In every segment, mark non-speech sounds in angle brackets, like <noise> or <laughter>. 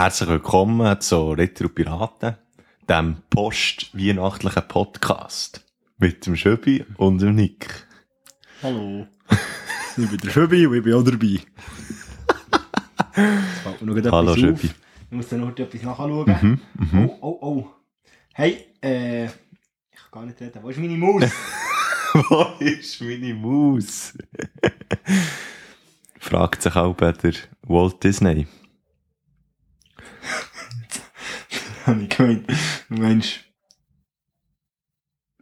Herzlich willkommen zu Retro Piraten, dem post-weihnachtlichen Podcast. Mit dem Schöbi und dem Nick. Hallo. ich bin der Schöbi und ich bin auch dabei. <laughs> Hallo Schöbi. Ich muss dann noch etwas nachschauen. Mhm, Oh, oh, oh. Hey, äh, ich kann gar nicht reden. Wo ist meine Maus? <laughs> Wo ist meine Maus? <laughs> Fragt sich auch bei der Walt Disney. <laughs> Habe ich gemeint. Meinst...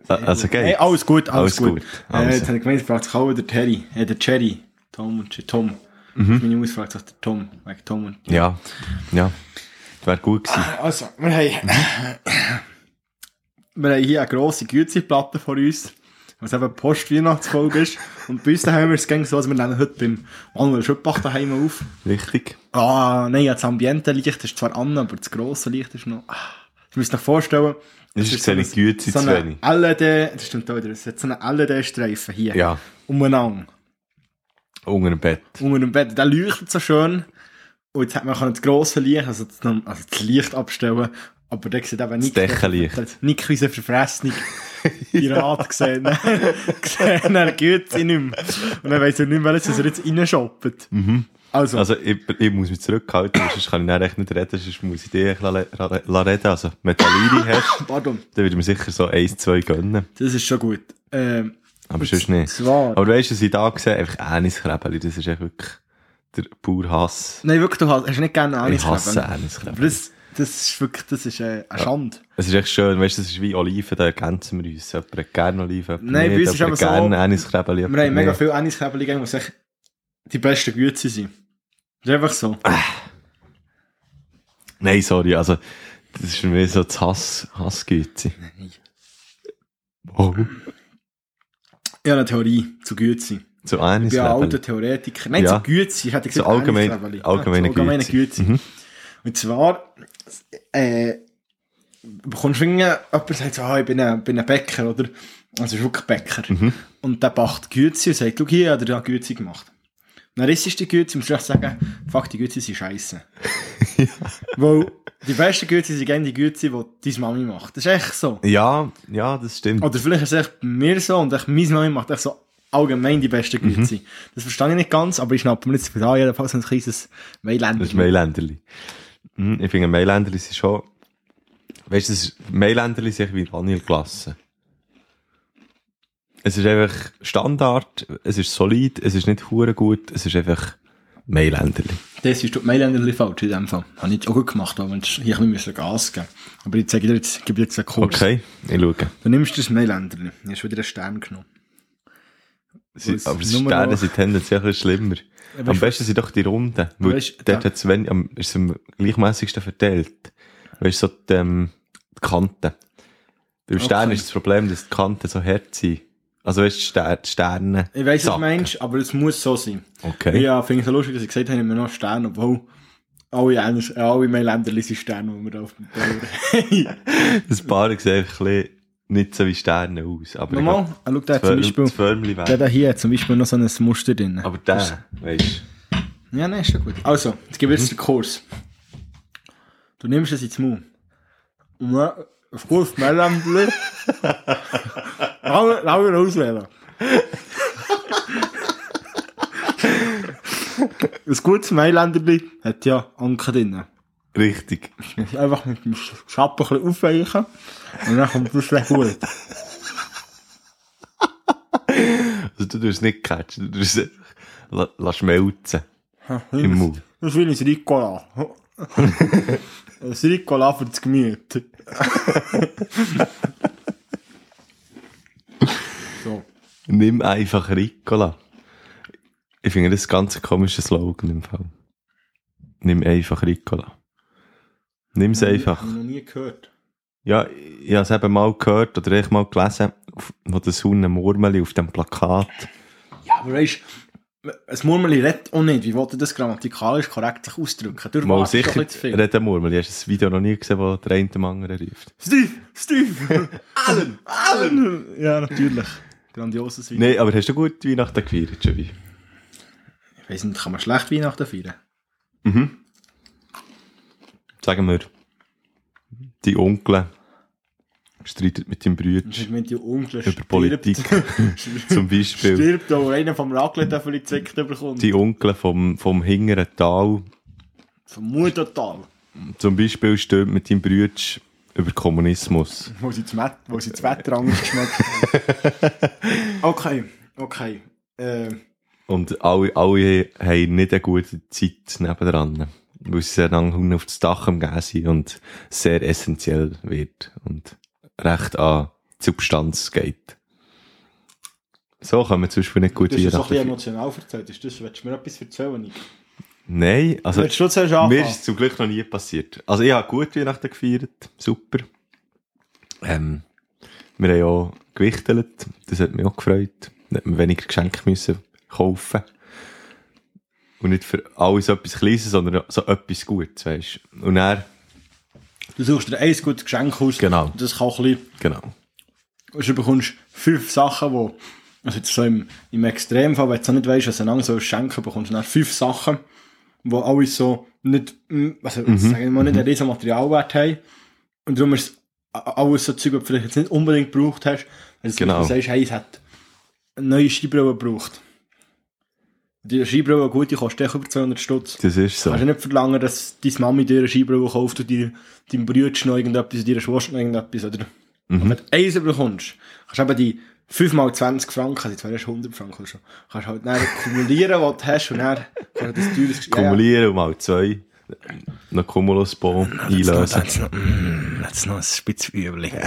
Ah, Also Hey, geht. alles gut, Alles alles, gut. gut, Äh, also. jetzt habe ich gemeint, fragt sich auch der Terry. Äh, der Cherry. Tom und Tom. Mhm. Meine Maus fragt sich der Tom. Wegen Tom und... Ja, ja. Das wäre gut gewesen. Also, wir haben, wir haben hier eine grosse Güteplatte vor uns, was eben die Post-Weihnachtsfolge ist. Und bei uns haben wir es gängig so, dass wir nehmen heute beim Manuel Schöppach daheim auf. Richtig. Ah, nein, ja, das Ambiente-Licht ist zwar an, aber das grosse Licht ist noch... Ah, ich muss euch vorstellen... Das ist seine Güte so zu eine. LED, das stimmt auch wieder, es hat so einen LED-Streifen hier. Ja, Umeinander. unter dem Bett. Unter dem Bett. Der leuchtet so schön. Und jetzt hat man kann das grosse Licht, also das, also das Licht abstellen, aber der sieht eben nicht. Deckenlicht. Nicht wie so verfressene <laughs> Pirat gesehen. gesehen, <laughs> er geht sie nicht mehr. Und dann weiss er nicht mehr, dass er jetzt reinschoppt. Also, Also, ich, ich muss mich zurückhalten, sonst kann ich dann echt nicht reden, sonst muss ich dich la, la, la reden. Also, wenn du Liri hast, <laughs> pardon, dann würde mir sicher so eins, zwei gönnen. das ist schon gut. Ähm, Aber sonst nicht. zwar, Aber weißt du, was ich da gesehen habe? Einfach Äniskrebeli, das ist echt wirklich der pure Hass. nein, wirklich, du hast, hast nicht gerne Ich hasse Aber Äniskrebeli. Das, ist wirklich, das ist äh, eine Schande. Es ist echt schön, weißt du, das ist wie Oliven, da ergänzen wir uns. Jemand hat gerne Oliven, Nein, bei nicht, uns ist aber so- gerne Äniskrebeli. Wir haben mega viele Aniskäbel gegeben, die echt die besten Güte sind. Das ist einfach so. Nein, sorry, also, das ist für mich so das Hass, Hassgüte. Oh. Ich habe eine Theorie zu Güte. Zu Ich bin ein alter. Theoretiker. Nein, Ja. zu Güte. Ich hätte gesagt, Zu allgemein- Aniskäbeli. allgemeine ja, allgemeine. Güte. Mhm. Und zwar, äh, bekommst du jemand sagt so, ah, ich bin ein, bin ein Bäcker, oder? Also, ist wirklich Bäcker. Mhm. Und der backt Güte und sagt, schau hier, hat er ja Güte gemacht. Und dann isst du die und musst du echt sagen, fuck, die Güte sind scheiße. <laughs> Weil, die besten Güte sind gerne die Güte, die deine Mami macht. Das ist echt so. Ja, ja, das stimmt. Oder vielleicht ist es echt bei mir so und echt meine Mami macht echt so allgemein die besten Mhm. Güte. Das verstehe ich nicht ganz, aber ich schnappe mir jetzt da jedenfalls ein kleines Mailänder. Das ist Mailänderli. Hm, ich finde, Mailänderli sind schon, weißt du, das ist- Mailänderli sind wie Vanilleglasse. Es ist einfach Standard, es ist solid, es ist nicht hure gut, es ist einfach Mailänderli. Das ist die Mailänder falsch in dem Fall. Habe ich jetzt auch gut gemacht, aber hier ein bisschen müssen Gas geben. Aber ich zeige dir jetzt, gebe dir jetzt einen Kurs. Okay, ich schaue. Dann nimmst du das Mailänder. Ich habe wieder einen Stern genommen. Sie, aber Sterne noch- sind tendenziell ein schlimmer. weißt Am besten sind doch die Runden, weil Weißt dort da- hat's wenn, am, ist es am gleichmäßigsten verteilt. Weißt du, so die, ähm, die Kanten. Beim Stern Okay. ist das Problem, dass die Kanten so hart sind. Also weißt du, die Ster- die Sterne. Ich weiss, was du meinst, aber es muss so sein. Okay. Ja, finde ich so lustig, dass ich gesagt habe, ich noch einen Stern, obwohl alle, alle Mailänder sind Sterne, die wir da auf dem Teller haben. <laughs> Das Paar sieht ein bisschen nicht so wie Sterne aus. Aber ich ah, schau, der zum das Beispiel, das der da hier hat zum Beispiel noch so ein Muster drin. Aber der, weißt Ja, nein, ist schon gut. Also, jetzt gebe ich Mhm. jetzt den Kurs. Du nimmst es ins Mund. Und dann <laughs> <laughs> ein gutes Mellanbli. Lauer auswählen. Ein gutes Mailänderli hat ja Anker drin. Richtig. <laughs> Einfach mit dem Schappen ein bisschen aufweichen. Und dann kommt das gleich gut. Also du tust nicht catchen, du tust es einfach la, la schmelzen im Mund. Das wie ein Ricola. ein Ricola für das Gemüt. <laughs> so. Nimm einfach Ricola. Ich finde das ganz komischer Slogan im Fall. Nimm einfach Ricola. Nimm es einfach. Ich noch nie gehört. Ja, ich habe es eben mal gehört oder ich mal gelesen, wo das Hunde Murmeli auf dem Plakat. Ja, aber weißt du, ein Murmeli redet auch nicht. Wie wollte das grammatikalisch korrekt sich ausdrücken? Du Mal sicher viel. reden Murmeli. Hast du das Video noch nie gesehen, wo der eine dem anderen ruft? Steve! Steve! <laughs> Allen! Allen! Ja, natürlich. Grandioses Video. Nein, aber hast du gut Weihnachten gefeiert, Javi? Ich weiss nicht, kann man schlecht Weihnachten feiern? Mhm. Sagen wir, die Onkel streitet mit dem Brüder über Politik, <laughs> zum Beispiel. Stirbt, da einer vom Raclette dafür gezickt bekommt. Die Onkel vom, vom hinteren Tal, Vom Muttertal. zum Beispiel, stirbt mit dem Brüder über Kommunismus. <laughs> Wo sie das, wo sie das Wetter anders geschmeckt haben. <laughs> Okay, okay. Äh, Und alle, alle haben nicht eine gute Zeit nebendran. Weil sie sehr lange auf das Dach am Gehen sind und sehr essentiell wird. Und recht an die Substanz geht. So kann man zum Beispiel nicht gut du hast es so ein emotional erzählt. Ist das, willst du mir etwas erzählen, Nick? Nein, also mir ist es zum Glück noch nie passiert. Also ich habe gut Weihnachten gefeiert, super. Ähm, wir haben auch gewichtelt, das hat mich auch gefreut. Da hat man weniger Geschenke müssen kaufen. Und nicht für alles etwas Kleines, sondern so etwas Gutes, weißt du. Und dann, Du suchst dir ein gutes Geschenk aus. Genau. Das kann ein bisschen... genau. Und du bekommst fünf Sachen, wo, also jetzt so im, im Extremfall, wenn du nicht weißt, was du einander so schenken bekommst dann fünf Sachen, wo alles so nicht, mm, also Mhm. sagen wir mal, nicht einen riesen Materialwert haben. Und darum ist alles so Zeug, die du vielleicht jetzt nicht unbedingt gebraucht hast. Wenn du Genau. sagst, hey, es hat eine neue Scheibrille gebraucht. Die Scheibrille, gut, die kostet echt über 200 Stutz. Das ist so. Kannst du nicht verlangen, dass deine Mami dir eine Scheibrille kauft und dir, deinem Bruder noch irgendetwas, deiner Schwester noch irgendetwas, oder? Mhm. Und wenn du eins bekommst, kannst du eben die 5 mal 20 Franken, also jetzt wäre es 100 Franken schon, kannst du halt dann kumulieren, was du hast, und dann kannst du das teures Geschenk- Kumulieren und mal zwei. Noch Cumulusbon einlösen. Jetzt noch, mm, jetzt noch ein Spitzübli. <laughs>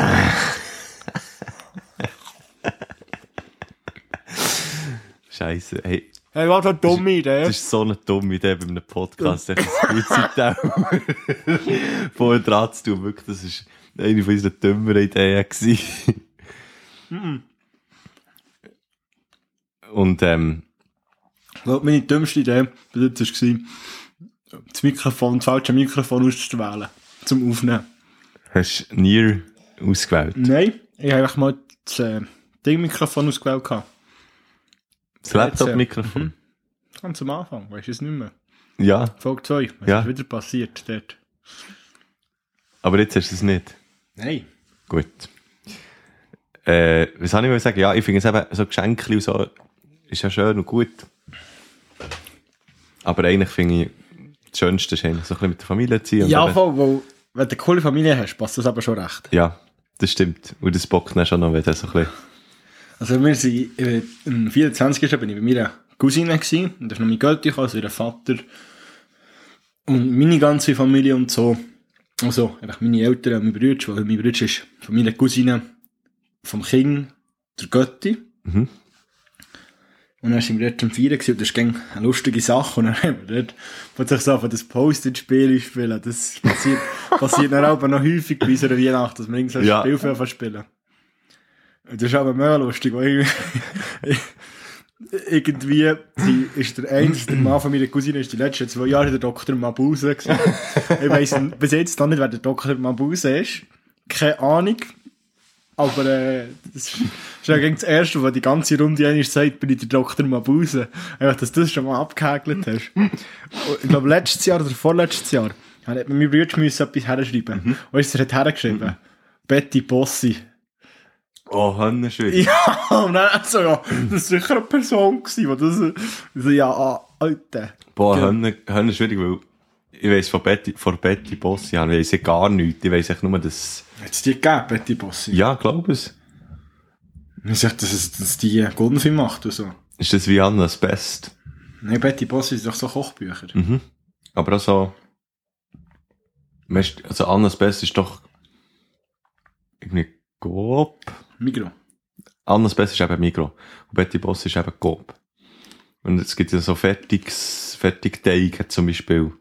Scheiße. Hey, Hey, was für eine dumme Idee. Das ist so eine dumme Idee bei einem Podcast, echt ein Spielzeit <laughs> vorher dran zu tun. Wirklich, das ist eine von unseren dümmeren Ideen. Und, ähm, Ich glaube, meine dümmste Idee war, das Mikrofon, das falsche Mikrofon auszuwählen. Zum Aufnehmen. hast du Nier ausgewählt? Nein, ich habe einfach mal das äh, Ding-Mikrofon ausgewählt. gehabt. Das Laptop-Mikrofon? Mhm. Ganz am Anfang, weißt du es nicht mehr. Ja, Folge 2, was Ja. ist wieder passiert dort? aber jetzt hast du es nicht. Nein. Gut. Äh, was soll ich mal sagen? Ja, ich finde es eben, so Geschenke und so, ist ja schön und gut. Aber eigentlich finde ich, das Schönste ist eigentlich so ein bisschen mit der Familie zu und Ja, voll, weil, wenn du eine coole Familie hast, passt das aber schon recht. Ja, das stimmt. Und das bockt dann schon noch, wenn das so ein bisschen... Also wir sind, äh, am 24. bin ich bei meiner Cousine gewesen, und da ist noch mein Götti gekommen, also ihr Vater und meine ganze Familie und so. Also, einfach meine Eltern und mein Bruder, weil mein Bruder ist von meiner Cousine vom Kind der Götti. Mhm. Und dann sind wir dort am Feiern gewesen, und das ist eine lustige Sache. Und dann haben wir dort plötzlich so von das Post-it-Spiel spielen. Das passiert, <laughs> passiert dann aber noch häufig bei unserer Weihnacht, dass wir irgendwie so Ja. Spiel spielen. Und das ist aber mega lustig, weil irgendwie, die, ist der der Mann von meiner Cousine ist die letzten zwei Jahre der Dr. Mabuse gewesen. Ich weiss bis jetzt noch nicht, wer der Dr. Mabuse ist. Keine Ahnung. Aber äh, das ist ja gegen das Erste, was die ganze Runde einmal sagt, bin ich der Dr. Mabuse. Einfach, dass du das schon mal abgehäkelt hast. Und ich glaube, letztes Jahr oder vorletztes Jahr hat mir mein Bruder müssen etwas herschreiben. Weißt du, er hat hergeschrieben? Betty Bossi. Oh, Hannenschwür. Ja, <laughs> und dann so, ja, das ist sicher eine Person gewesen, die das, so, ja, ah, Alter. Boah, Ja. Hönnen, weil ich weiss von Betty, von Betty Bossi, ich weiss ja gar nichts. Ich weiss echt nur, dass, Hat es die gegeben, Betty Bossi? ja, glaub es. Ich sag, dass, es, dass die Goldenfilm macht und so. Ist das wie Annas Best? Nein, Betty Bossi ist doch so Kochbücher. Mhm. Aber auch so, also Annas Best ist doch irgendwie Coop. Migro. Annas Best ist eben Migro. Und Betty Boss ist eben Coop. Und es gibt ja so Fertigs, Fertigteige zum Beispiel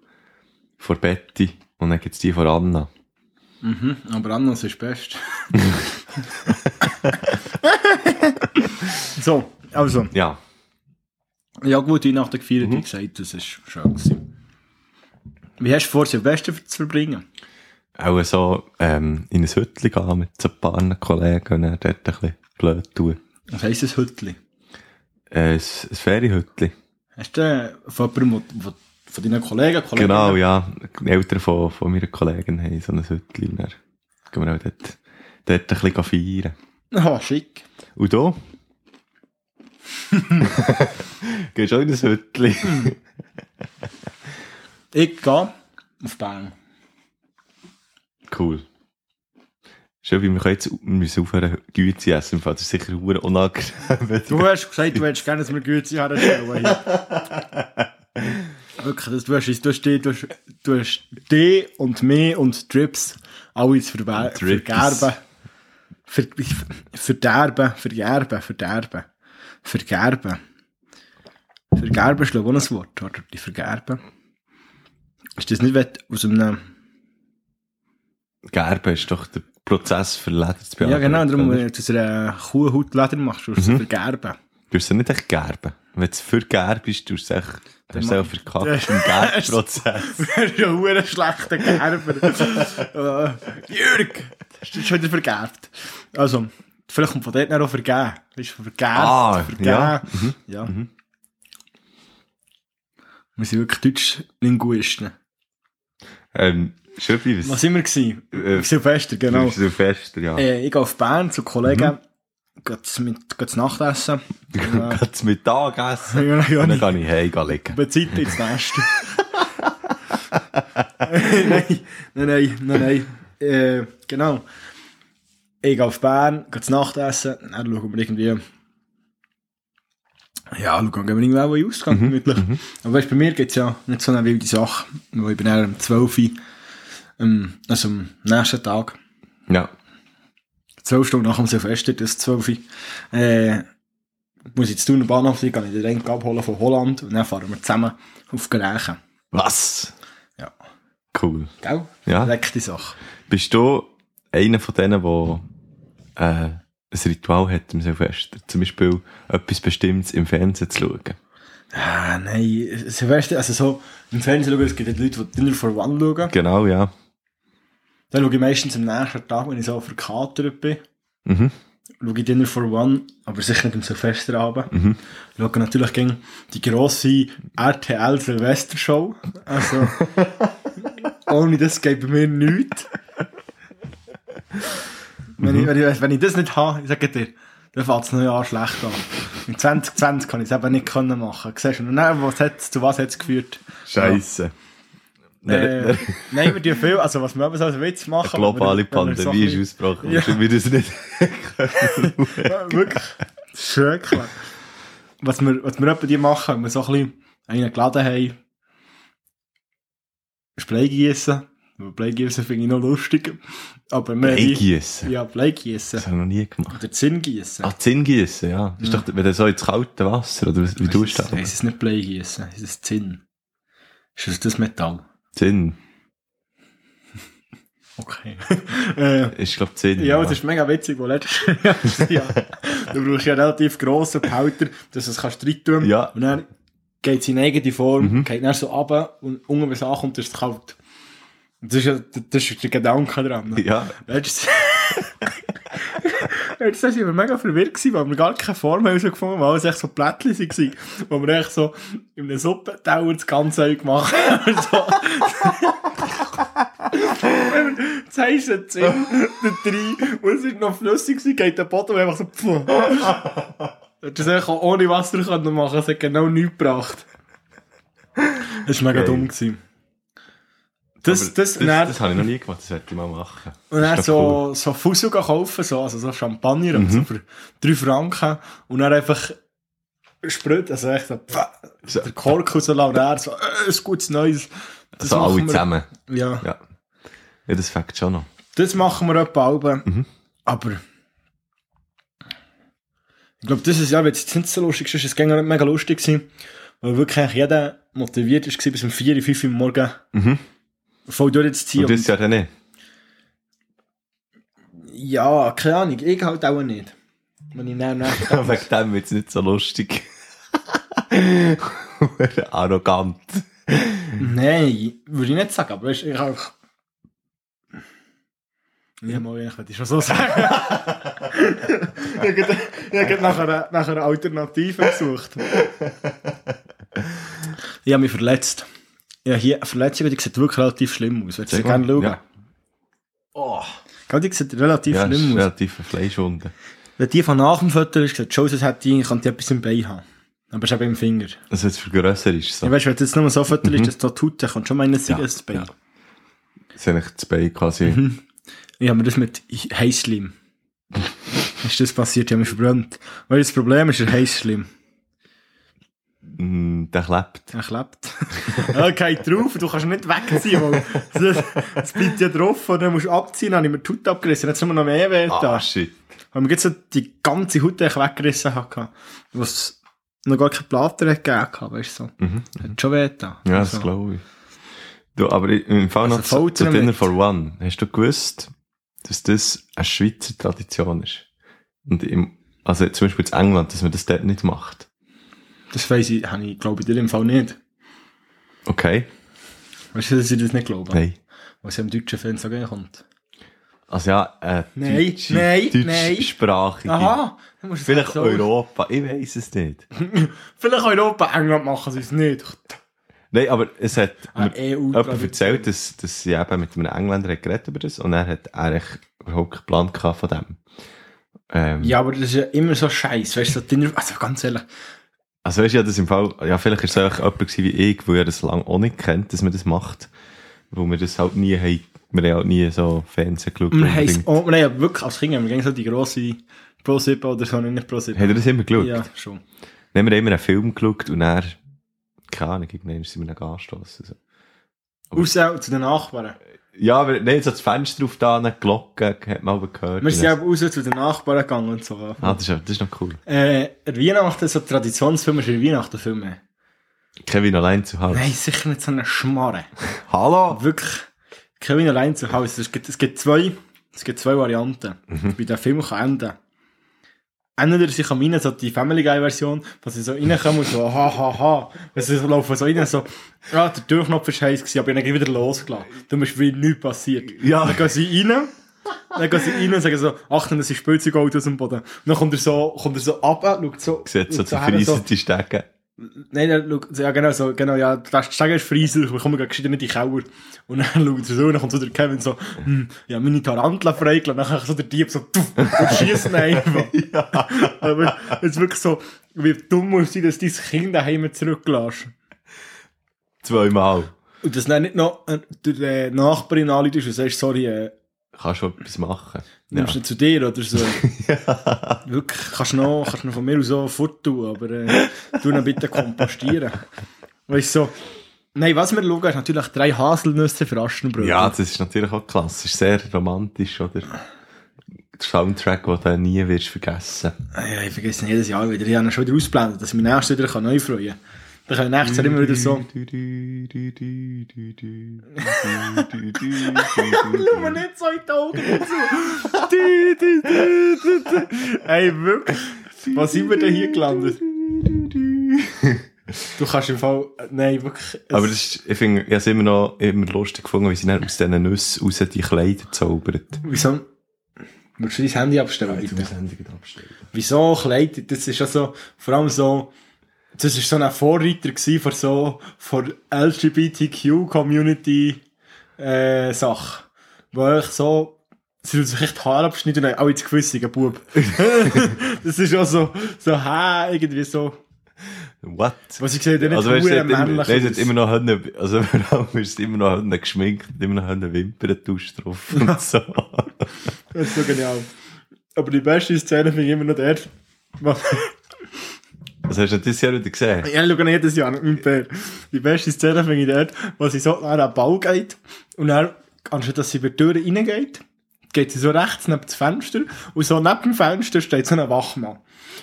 von Betty. Und dann gibt's die von Anna. Mhm, aber anders ist best. <laughs> so, also, Ja. ja gut, Weihnachten gefeiert, wie gesagt, das ist schön gewesen. Wie hast du vor, Silvester zu verbringen? Auch so, ähm, in ein Hütchen gehen mit so ein paar Kollegen und dort ein bisschen blöd tun. Was heisst das Hütli? Äh, ein, ein Ferienhütchen. Hast du äh, von jemandem, wo, von deinen Kollegen, Kollegen? Genau, ja. die Eltern von, von meiner Kollegin haben so ein Hütchen. Dann gehen wir auch dort, dort ein bisschen feiern. Ah, schick. Und du? <laughs> Gehst du auch in ein Hütchen? Ich gehe auf Bern. Cool. Schön, wie wir können jetzt müssen aufhören, Güte zu essen. Das ist sicher verdammt unangenehm. Du hast gesagt, du hättest gerne, dass wir Güte herstellen. Wirklich, das, du hast, du hast, die, du hast, du hast die und mich und Trips alles verbe- Trips. vergerben. Ver, verderben, vergerben, verderben. Vergerben. Vergerben ist, glaube ich, auch ein Wort, oder? Die vergerben. Ist das nicht wenn aus einem... Gerben ist doch der Prozess für Leder zu Ja, genau, darum, oder? wenn du aus einer Kuhhaut Leder machst, du Mhm. vergerben. Du hast es nicht echt gerben. Wenn du es für gerben bist, du hast es echt, du es ma- auch verkackt im Gerbprozess. <laughs> Das ist ja ein schlechter Gerber. äh, Jürg, hast du schon wieder vergerbt. Also, vielleicht kommt von dort noch vergeben. Ist vergerbt, Ah, vergeben. ja. ja. Wir sind wirklich Deutsch-Linguisten. Ähm, Schöpfi, Was sind wir gewesen? Äh, Silvester, genau. Silvester, ja. Äh, ich gehe auf Bern zu Kollegen, Mhm. geht's mit, geht's Nachtessen. <laughs> Du kannst Mittag essen. Ja, ja, Und dann gehe ich heim liegen. Bezeit ins Nest. <laughs> nein, nein, nein, nein, nein. Äh, genau. Ich gehe auf Bern, gehe zu Nacht essen, dann schauen wir irgendwie... Ja, schauen wir irgendwie auch in den Ausgang, gemütlich. Aber weißt, bei mir gibt es ja nicht so eine wilde Sache, weil ich bin dann um 12 Uhr, ähm, also am nächsten Tag, Ja. 12 Stunden nach dem Silvester, das 12 Uhr, äh, muss ich jetzt tun, Bahnhof sein, kann ich den Renk abholen von Holland und dann fahren wir zusammen auf Grächen. Was? Ja. Cool. Gell? Ja. Rechte Sache. Bist du einer von denen, der äh, ein Ritual hat im Silvester? Zum Beispiel etwas Bestimmtes im Fernsehen zu schauen? Ah, nein, Silvester, also so, im Fernsehen schauen, es gibt Leute, die Dinner for One schauen. Genau, ja. Dann schaue ich meistens am nächsten Tag, wenn ich so verkatert bin, Mhm. schaue ich Dinner for One, aber sicher nicht am Silvesterabend. Mhm. Schaue natürlich gegen die grosse RTL Silvester Show. Also, <laughs> ohne das geht bei mir nichts. Wenn, ich, wenn, ich, wenn ich das nicht habe, ich sage dir, dann fängt das neue Jahr schlecht an. In 2020 kann ich es eben nicht können machen. Siehst du, und dann, was hat's, zu was hat es geführt? Scheiße. Äh, <laughs> nein, wir tun viel, also was wir so als Witz machen. Eine globale Pandemie ist ausgebrochen. Ja. Ja. Wir das nicht. Ja, <laughs> wirklich. Schrecklich. Was wir, was wir etwa die machen, wenn wir so ein bisschen einen geladen haben, ist Bleigießen. Bleigießen finde ich noch lustig. Aber wir Eingießen. Ja, Bleigießen. Das habe ich noch nie gemacht. Oder Zinngießen. Ah, Zinn gießen, ja. Das ist doch, wenn du so ins kalte Wasser, oder wie du Es das? ist, es nicht Bleigießen, es ist Zinn. Ist das das Metall? Zinn. Okay. <laughs> äh, Ist, glaub Zinn. Ja, das ist mega witzig, weil letztes <laughs> Jahr, du brauchst ja relativ grossen Behälter, dass du es kannst rein tun. Ja. Und dann geht es in eigene Form, Mhm. geht dann so runter und unten, wenn es ankommt, ist es kalt. Das ist, ja, das ist der Gedanke dran. Ja. Letztes <laughs> Jahr waren wir mega verwirrt, gewesen, weil wir gar keine Form herausgefunden haben, weil alles echt so Plättchen waren, wo wir echt so in einem Suppentauer das Ganze gemacht haben. <laughs> so. Wenn wir das heiße Zinn, der drei, und es ist noch flüssig gewesen, geht der Boden einfach so, pfuh. Das hätte ich ohne Wasser können machen, es hat genau nichts gebracht. Das war mega Geil. dumm. Gewesen. Das, das, das, dann- das habe ich noch nie gemacht, das hätte ich mal machen. und dann Das ist doch so, so Fussel kaufen, so, also so Champagner Mhm. so für drei Franken. Und dann einfach sprüht, also echt so, pff, So. der Kork rauslassen und dann so, äh, ein gutes Neues. Das so machen alle wir- zusammen. Ja, Ja. Ja, das fängt schon noch. das machen wir etwa alle. Mhm. Aber ich glaube, dieses Jahr wird es jetzt nicht so lustig, ist es gängig mega lustig gewesen, weil wirklich jeder motiviert war, bis um 4, 5 Uhr morgen Mhm. Voll durchzuziehen. Und das ja dann nicht. ja, keine Ahnung, ich halt auch nicht. Wenn ich dann <laughs> Wegen dem wird es nicht so lustig. <laughs> Arrogant. Nein, würde ich nicht sagen, aber weißt, ich auch. Ja, mal, ich würde schon so sagen. <laughs> ich habe nach einer, nach einer Alternative gesucht. ich habe mich verletzt. Ja, hier eine Verletzung, die sieht wirklich relativ schlimm aus. Würdest du gerne schauen? Ja. Oh. Gell, die sieht relativ Ja, schlimm aus. relativ eine Fleischwunde. Wenn die von nach dem Foto ist, gesagt, Joseph hat die, kann die etwas im Bein haben. Aber es ist eben im Finger. Also jetzt für grösser ist so. Ja, weißt du, wenn jetzt nur so Foto ist, dass da tut, dann kann schon meinen, sie Ja, das Bein. ja. Das ist eigentlich das Bein quasi. Ich habe mir das mit Heißschlimm. <laughs> ist das passiert? Ich habe mich verbrannt. Weil das Problem ist, der Heißschlimm. Mm, der klebt. Er klebt. <laughs> er geht drauf, du kannst nicht wegziehen, weil es- es bleibt ja drauf und dann musst du abziehen, dann habe ich mir die Haut abgerissen, jetzt haben wir noch mehr weh da. Ah, shit. Weil wir jetzt so die ganze Haut eigentlich weggerissen haben, was noch gar keine Platte gegeben hat, weißt du so. Mhm. Hat schon weh da. Ja, das Also, glaube ich. Du, aber im Fall noch Also zu, zu Foltern Dinner for One. Hast du gewusst, dass das eine Schweizer Tradition ist? Und im, also zum Beispiel in England, dass man das dort nicht macht. Das weiss ich, habe ich, glaube ich, dir im Fall nicht. Okay? Weißt du, dass ich das nicht glaube? Nein. Was im deutschen Fernsehen kommt. Also ja, äh, Nein, deutsche, nein, nein. deutschsprachige. Aha, musst du Vielleicht so- Europa, ich weiß es nicht. <laughs> Vielleicht Europa, England machen sie es nicht. Nein, aber es hat mir EU jemand erzählt, dass, dass sie eben mit einem Engländer geredet über das und er hat eigentlich überhaupt keinen Plan gehabt von dem. Ähm, Ja, aber das ist ja immer so scheiße, weißt du, also ganz ehrlich. Also weißt du, ja, das im Fall, ja, vielleicht ist es auch jemand wie ich, der das lange auch nicht kennt, dass man das macht, wo wir das halt nie haben, wir haben halt nie so Fernsehen geschaut. Wir haben oh, wir haben ja wirklich als Kind, wir gingen so die grosse Pro 7 oder so, nicht Pro 7. Habt ihr das immer geschaut? Ja, schon. Dann haben wir immer einen Film geschaut und dann, keine Ahnung, irgendwann sind wir dann angestossen. So. Raus zu den Nachbarn. Ja, aber nein, so das Fenster auf da, eine Glocke, hat man aber gehört. Wir sind ja raus zu den Nachbarn gegangen und so. Ah, das ist, das ist noch cool. Äh, der Weihnachten, so Traditionsfilme, ist ein Weihnachtenfilm. Kevin allein zu Hause. Nein, sicher nicht so eine Schmarre. <laughs> Hallo! Wirklich, Kevin allein zu Hause. Es gibt, es gibt zwei, es gibt zwei Varianten, wie der Film kann enden. Entweder sie kommen rein, so die Family Guy Version, wo sie so reinkommen und so, ha, ha, ha. Wenn sie so laufen so rein, so, ah, der Türknopf ist heiß gewesen, aber ich habe ihn wieder losgelassen. Dann ist wie nichts passiert. Ja. Dann gehen sie rein, dann gehen sie rein und sagen so, achten, das ist Spielzeugauto aus dem Boden. Und dann kommt er so, kommt er so ab, schaut so, Sieht so zerfreissete Stege. Nein, dann schaut, ja genau, so, genau, ja, der Steg ist Friesel, ich komme gerade nicht in die Keller. Und dann <laughs> schaut er so, und dann kommt so der Kevin so, hm, ja, meine Tarantula freigelassen, dann so der Dieb so, tuff, und schießt ihn einfach. <laughs> Aber es ist wirklich so, wie dumm muss sein, dass dein Kind daheim zurücklässt. Zweimal. Und dass dann nicht noch äh, der äh, Nachbarin anruft und sagst, sorry, äh, Kannst du etwas machen. Ja. nimmst du zu dir oder so. <laughs> Wirklich, kannst du noch, kannst noch von mir aus so fort tun, aber äh, tu ihn bitte kompostieren. <laughs> Weißt du, so, nein, was wir schauen, ist natürlich drei Haselnüsse für Aschenbrödel. Ja, das ist natürlich auch klassisch, sehr romantisch, oder? Der Soundtrack, den du nie wirst vergessen. Ah Ja, ich vergesse ihn jedes Jahr wieder. Ich habe ihn schon wieder ausgeblendet, dass ich mich nächstes wieder neu freuen kann. Dann kann ich nächstes Jahr immer wieder so... <laughs> Schau mir nicht so in die Augen dazu. Du, du, du, du, du. Ey, wirklich. Was sind wir denn hier gelandet? Du kannst im Fall... Nein, wirklich... es- Aber das ist, ich finde, ich habe es immer noch immer lustig gefunden, wie sie dann aus diesen Nüssen raus die Kleider zaubert. Wieso... Willst du dein Handy abstellen, bitte? abstellen. Wieso Kleider? Das ist ja so... Vor allem so... Das ist so ein Vorreiter von so... Von LGBTQ-Community... Äh, Sache. Wo ich so... Sie tun sich echt die Haare abschneiden und auch ins Gewissen, Bub. <laughs> das ist auch so... So, hä, irgendwie so... What? Was ich sehe, Also, weißt immer, männlich sie hat immer noch Hände, also, <laughs> vor allem ist immer noch Hände geschminkt, und immer noch Hände Wimperntusch drauf <laughs> und so. Das ist so genial. Aber die beste Szene finde ich immer noch der... Was hast du dieses Jahr wieder gesehen? Ja, ich schaue jedes Jahr mit Bär. Die beste Szene finde ich dort, wo sie so an einen Bau geht und dann, anstatt dass sie über die Tür reingeht, geht sie so rechts neben das Fenster und so neben dem Fenster steht so ein Wachmann.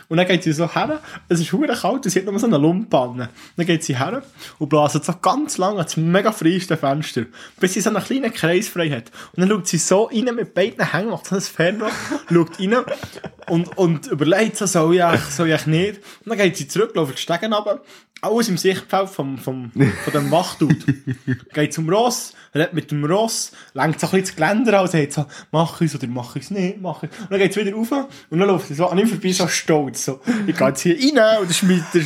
Und dann geht sie so her, es ist verdammt kalt, sie hat nur so eine Lumpe an. Dann geht sie her und blaset so ganz lang ans mega freiste Fenster, bis sie so einen kleinen Kreis frei hat. Und dann schaut sie so rein mit beiden Hängen, macht so ein Fernrohr, schaut rein und, und überlegt so, soll ich, soll ich nicht? Und dann geht sie zurück, läuft die Stegen runter, alles im Sichtfeld vom, vom, von dem Wachdude. geht zum Ross, redet mit dem Ross, lenkt so ein bisschen das Geländer an und sagt so, mach ich's oder mach ich's nicht, mach ich's. Und dann geht's wieder rauf und dann läuft sie so an ihm vorbei, so stolz, so, ich geh jetzt hier rein und das ist der,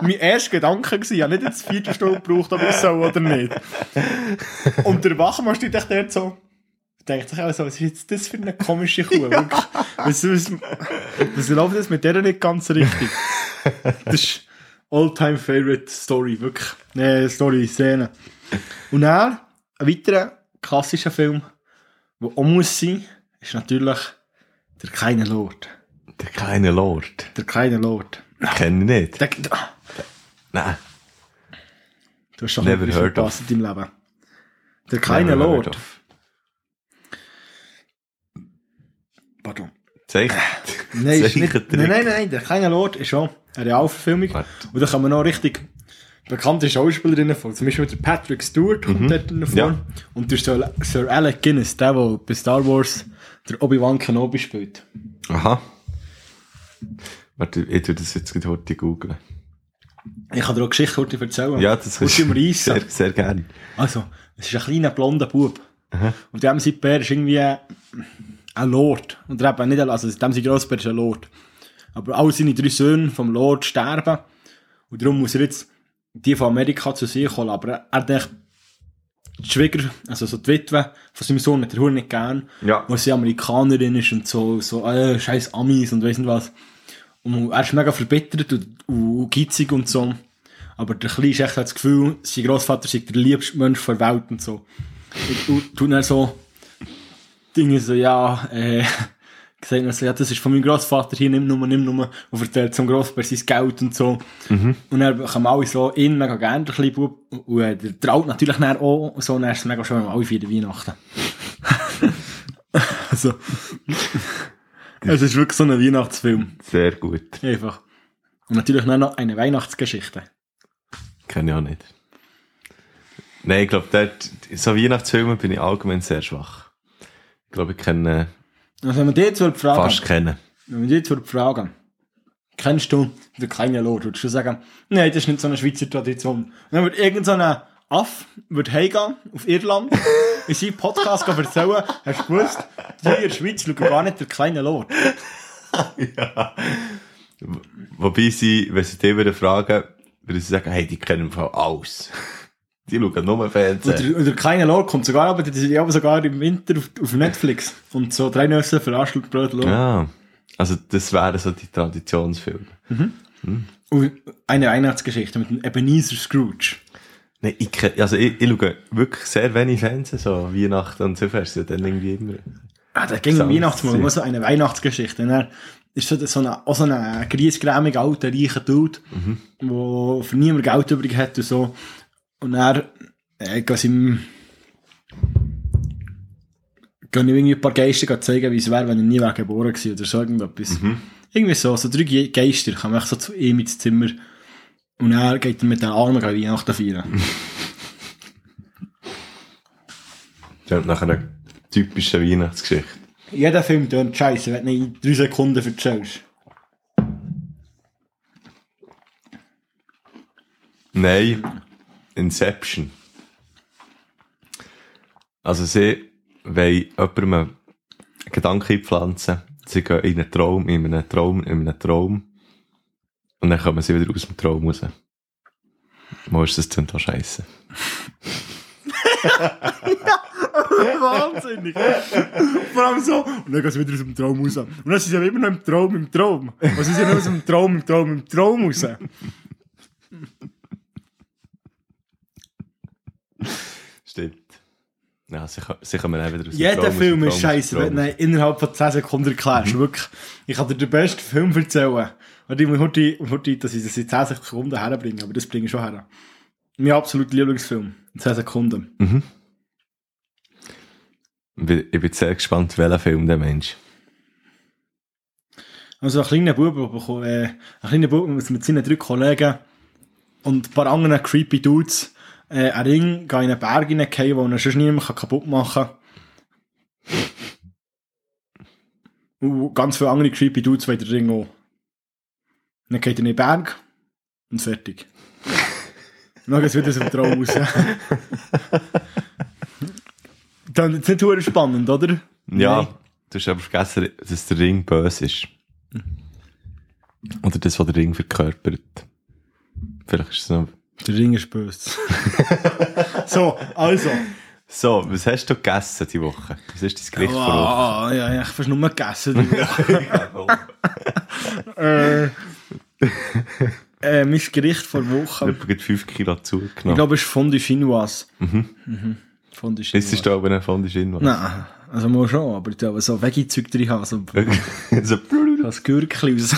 mein erster Gedanke gewesen. Ich habe nicht jetzt vierte Stunde gebraucht, ob ich soll oder nicht. Und der Wachmann steht echt dort so, denkt sich auch so, was ist jetzt das für eine komische Kuh? Wirklich. Was, was, was läuft das mit der nicht ganz richtig? Das ist all-time favorite Story, wirklich. Nee, Story, Szene. Und dann, ein weiterer klassischer Film, der auch muss sein, ist natürlich der kleine Lord. Der kleine Lord. Der kleine Lord. Kenne ich nicht. Der, der, Nein. du hast doch Never heard verpasst in deinem Leben. Der kleine Never Lord. of. Pardon. Zeigt. Nein, ist nicht, nein, nein, nein, der kleine Lord ist schon eine Realverfilmung. Warte. Und da kann man noch richtig bekannte Schauspielerinnen von, zum Beispiel der Patrick Stewart kommt dort drin vor. Ja. Und der Sir, Sir Alec Guinness, der, der bei Star Wars der Obi-Wan Kenobi spielt. Aha. Warte, ich tu das jetzt heute googeln. Ich kann dir auch Geschichte heute erzählen. Ja, das Kurz im <laughs> sehr, sehr gerne. Also, es ist ein kleiner blonder Bub. Und dem sein Bär ist irgendwie ein Lord. Und eben nicht, also dem sein Grossbär ist ein Lord. Aber alle seine drei Söhne vom Lord sterben. Und darum muss er jetzt die von Amerika zu sich holen. Aber er, denkt, die Schwieger, also so die Witwe von seinem Sohn hat er nicht gern. Ja. Weil sie Amerikanerin ist und so, so, äh, scheiß Amis und weiss nicht was. Und er ist mega verbittert und, und gitzig und so. Aber der Kleine ist echt hat das Gefühl, sein Großvater sei der liebste Mensch der Welt und so. Und, und tut dann so Dinge so, ja, äh, <laughs> gesagt er so, ja, das ist von meinem Großvater hier, nimm nur, nimm nur. Und verteilt zum Großbär sein Geld und so. Und dann kommen alle so ihn mega gerne, der kleine Bub. Und äh, der traut natürlich dann auch so, und dann ist es mega schön, alle feiern Weihnachten. <laughs> also, es ist wirklich so ein Weihnachtsfilm. Sehr gut. Einfach. Und natürlich noch eine Weihnachtsgeschichte. Kenne ich auch nicht. Nein, ich glaube, so Weihnachtsfilme bin ich allgemein sehr schwach. Ich glaube, ich kenne Also wenn man die jetzt fragen, fast kennen. wenn man die jetzt fragen, kennst du den kleinen Lord, würdest du sagen, nein, das ist nicht so eine Schweizer Tradition. Und dann würde irgend so Aff würde heimgehen auf Irland, <laughs> in seinem Podcast erzählen, hast du gewusst, die in der Schweiz schauen gar nicht den kleinen Lord. Wobei sie, wenn sie die würden fragen, würden sie sagen, hey, die kennen im Fall alles. Die schauen nur Und Fernsehen. der, und der kleine Lord kommt sogar, aber die sind aber sogar im Winter auf, auf Netflix. Und so drei Nüsse für Aschelbrötchen. Ja. Also, das wären so die Traditionsfilme. Und eine Weihnachtsgeschichte mit dem Ebenezer Scrooge. Nein, ich, also ich, ich schaue wirklich sehr wenig Fernsehen, so Weihnachten und so fest. Dann irgendwie immer. Ah, da ging um sick. immer so eine Weihnachtsgeschichte. Und er ist so, so eine, auch so ein griesgrämig alter, reicher Dude, der für niemand Geld übrig hat und so. Und er, äh, geht ihm, gehen ihm irgendwie ein paar Geister zeigen, wie es wäre, wenn er nie wäre geboren gewesen oder so irgendetwas. Irgendwie so, so drei Ge- Geister kommen echt so zu ihm ins Zimmer. Und er geht mit den Armen gleich Weihnachten feiern. <laughs> Das ist nach einer typischen Weihnachtsgeschichte. Jeder Film tönt scheiße, wenn du ihn in drei Sekunden erzählst. Nein, Inception. Also sie wollen jemandem einen Gedanken einpflanzen. Sie gehen in einen Traum, in einen Traum, in einen Traum. Und dann kommen sie wieder aus dem Traum raus. Wo ist das denn da scheiße? <laughs> Wahnsinnig. Vor allem so. Und dann gehen sie wieder aus dem Traum raus. Und dann sind sie ja immer noch im Traum, im Traum. Und sie sind nur aus dem Traum, im Traum, im Traum raus. Stimmt. Ja, sie kommen dann wieder aus dem Jeder Traum, dem Film ist scheiße, wenn du innerhalb von 10 Sekunden erklärst. Wirklich. Ich kann dir den besten Film erzählen. Und ich muss heute, heute, dass ich das in 10 Sekunden herbringe. Aber das bringe ich schon her. Mein absoluter Lieblingsfilm. In 10 Sekunden. Ich bin- Ich bin sehr gespannt, welcher Film der Mensch. Also ein kleiner Bub, äh, ein kleiner Bub mit seinen drei Kollegen und ein paar anderen creepy Dudes äh, einen Ring gehen in einen Berg hineingehen, wo er sonst niemand kaputt machen kann. Und ganz viele andere creepy Dudes wollen den Ring auch. Dann geht er in den Berg und fertig. Und dann geht es wieder aus dem Traum raus. Dann ist nicht spannend, oder? Ja, Nein. du hast aber vergessen, dass der Ring böse ist. Oder das, was der Ring verkörpert. Vielleicht ist es noch... Der Ring ist böse. <laughs> so, also. So, was hast du gegessen die Woche? Was ist dein Gericht vor Woche? Ah, ja, ich habe fast nur gegessen. die Woche. <laughs> äh, äh, mein Gericht vor Ich Woche. habe gerade 5 Kilo Ich zugenommen. glaube, es ist Fondue Chinoise. Mhm. Fondue Jetzt ist Chinoise. da oben ein Fondue Chinoise. Nein, also mal schon, aber ich tue so Veggie-Zeug drin haben, so <laughs> so, <laughs> das Gürkli und so.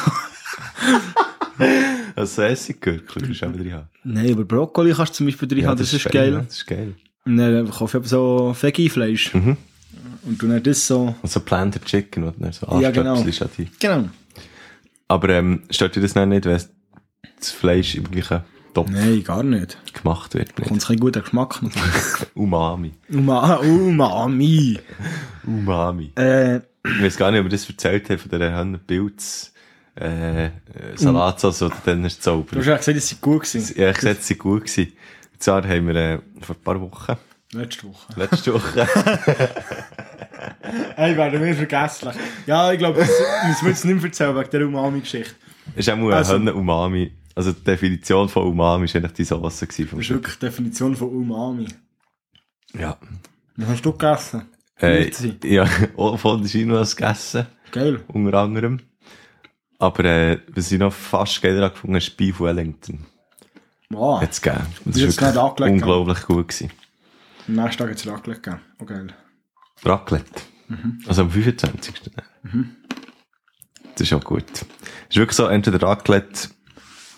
also Essiggürkchen kannst du auch drin haben. Nein, aber Brokkoli kannst du zum Beispiel drin haben, das, ist fein, geil. ja, Das ist geil. Und dann kaufe ich so Veggie-Fleisch. Mhm. Und du dann das so... Und so Planted Chicken, oder so Ja, genau. Genau. Aber ähm, stört dir das noch nicht, wenn das Fleisch im gleichen Topf Nein, gar nicht. gemacht wird? Kommt Nicht? es kein guter Geschmack. <laughs> Umami. Uma Umami. Umami. Äh, Ich weiß gar nicht, ob wir das erzählt haben von dieser Hannah Pilz äh, Salatsauce, oder dann ist es du sauber. hast ja gesagt, es sei gut gewesen. Ja, ich gesagt, es sei gut gewesen. Und zwar haben wir äh, vor ein paar Wochen, Letzte Woche. letzte Woche, <laughs> Hey, werden wir vergesslich. Ja, ich glaube, das müssen wir jetzt nicht mehr erzählen wegen der Umami-Geschichte. ist auch mal eine Also- Hannah Umami. Also die Definition von Umami war eigentlich die Sauce Das ist wirklich die Definition von Umami. Ja. Was hast du gegessen? Äh, ja, <laughs> auch von der Chinoise gegessen. Geil. unter anderem. Aber äh, was ich noch fast geiler gefunden habe, ist Beef Wellington. Wow. Hat's gegeben. Das gerade wirklich unglaublich gut. Gewesen. Am nächsten Tag hat es Raclette gegeben. Oh, geil. Raclette. Also am 25. Das ist auch gut. Es ist wirklich so, entweder Raclette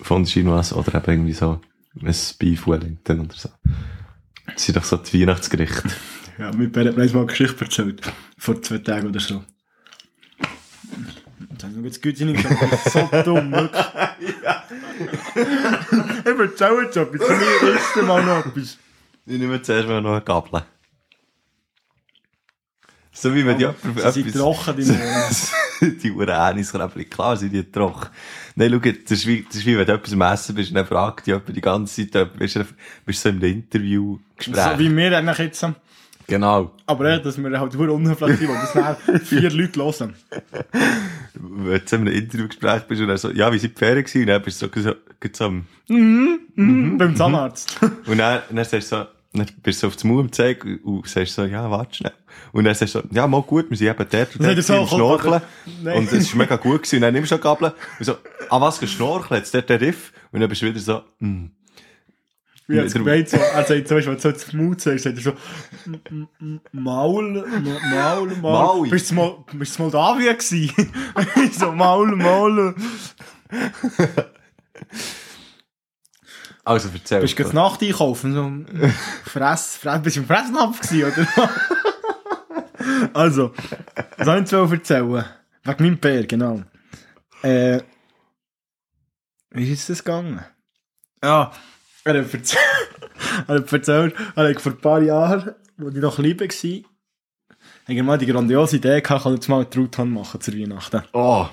von Chinoise oder eben irgendwie so ein Beef Wellington oder so. Das sind doch so die Weihnachtsgerichte. <laughs> Ja, mit Ben hat mir mal eine Geschichte erzählt. Vor zwei Tagen oder so. Das Güte nicht gesagt. Das ist so wirklich. ich erzähle jetzt etwas. Mich ist mal noch etwas. Ich nehme zuerst mal noch eine Gabel. So wie wenn die jemand sind trocken, die Mohnen. die Uranus-Kräbchen, klar sind die trocken. Nein, schau, das ist wie, das ist wie wenn du etwas am Essen bist und dann fragt dich jemand die ganze Zeit, ob- bist du bist du so im Interview-Gespräch. So wie wir eigentlich jetzt. Genau. Aber ja, dass wir halt nur unhöflich sind, weil das dann vier <laughs> Leute hören. Wenn du so in einem Interviewgespräch bist und dann so, ja, wie sind die Ferien gewesen? Und dann bist du so, so, so am, Mhm. Beim Zahnarzt. <laughs> und dann, dann sagst du so, dann bist du so auf das Maul zeigen und sagst so, ja, warte schnell. Und dann sagst du so, ja, mal gut, wir sind eben dort und dort so, Schnorcheln. Und es ist mega gut gewesen. Und dann nimmst du eine Gabel und so, ah, was, geschnorcheln? Jetzt dort der Riff. Und dann bist du wieder so, hm. Wie er es gemeint so, er sagt zum Beispiel, wenn du so ins Mund sagst, sagt er M- Maul, Ma- Maul, Maul. Maui. Bist du mal, bist du mal Moldawien gewesen? <laughs> so, Maul, Maul. <laughs> Also, erzähl. Bist du gerade Nacht einkaufen? So, Fress, Fress, bist du im Fressnapf gewesen, oder? <laughs> also, soll ich jetzt erzählen? Wegen meinem Bär, genau. Äh, wie ist das gegangen? Ja, er hat erzählt, <laughs> er hat erzählt, er hat vor ein paar Jahren, als ich noch klein war, habe ich mal die grandiose Idee gehabt, ich kann jetzt mal einen Truthahn machen zur Weihnachten. Oh.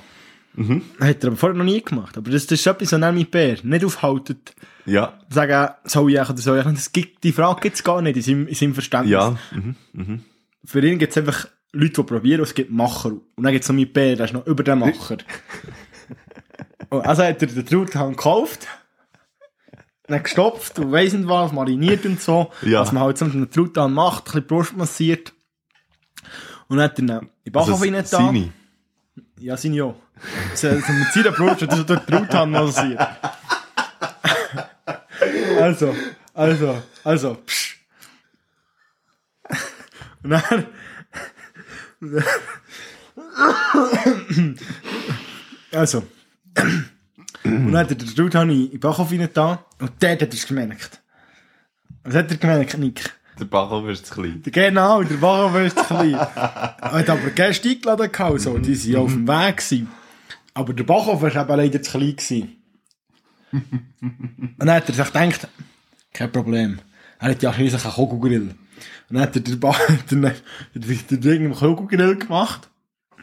Mhm. Hat er aber vorher noch nie gemacht. Aber das, das ist etwas, was er mit Bär nicht aufhaltet. Ja. Sagen, soll ich oder soll ich? Das gibt, die Frage gibt es gar nicht in seinem, in seinem Verständnis. Ja. Mhm. Mhm. Für ihn gibt es einfach Leute, die probieren und es gibt Macher. Und dann gibt es noch mit Bär, der ist noch über den Macher. <laughs> also hat er den Truthahn gekauft, dann gestopft und weiss nicht was, mariniert und so. Ja. Was man halt so mit einem Truthahn macht, ein bisschen Brust massiert. Und dann hat er ihn in den Backofen Also, seine. Ja, sind ja. So, so mit seiner Brust hat er so die Truthahn massiert. Also, also, also, psch. Und dann... Also. Und dann hat er den Truthahn in den Backofen rein und dort hat es gemerkt. Was hat er gemerkt, Nick? Der Backofen ist zu klein. Genau, der Backofen ist zu klein. Er hat aber Gäste eingeladen gehabt, so. die waren auf dem Weg. Gewesen. Aber der Backofen war eben leider zu klein. Gewesen. Und dann hat er sich gedacht, kein Problem. Er hat ja schließlich einen Kugelgrill. Und dann hat er den, ba <laughs> den, Kugelgrill gemacht.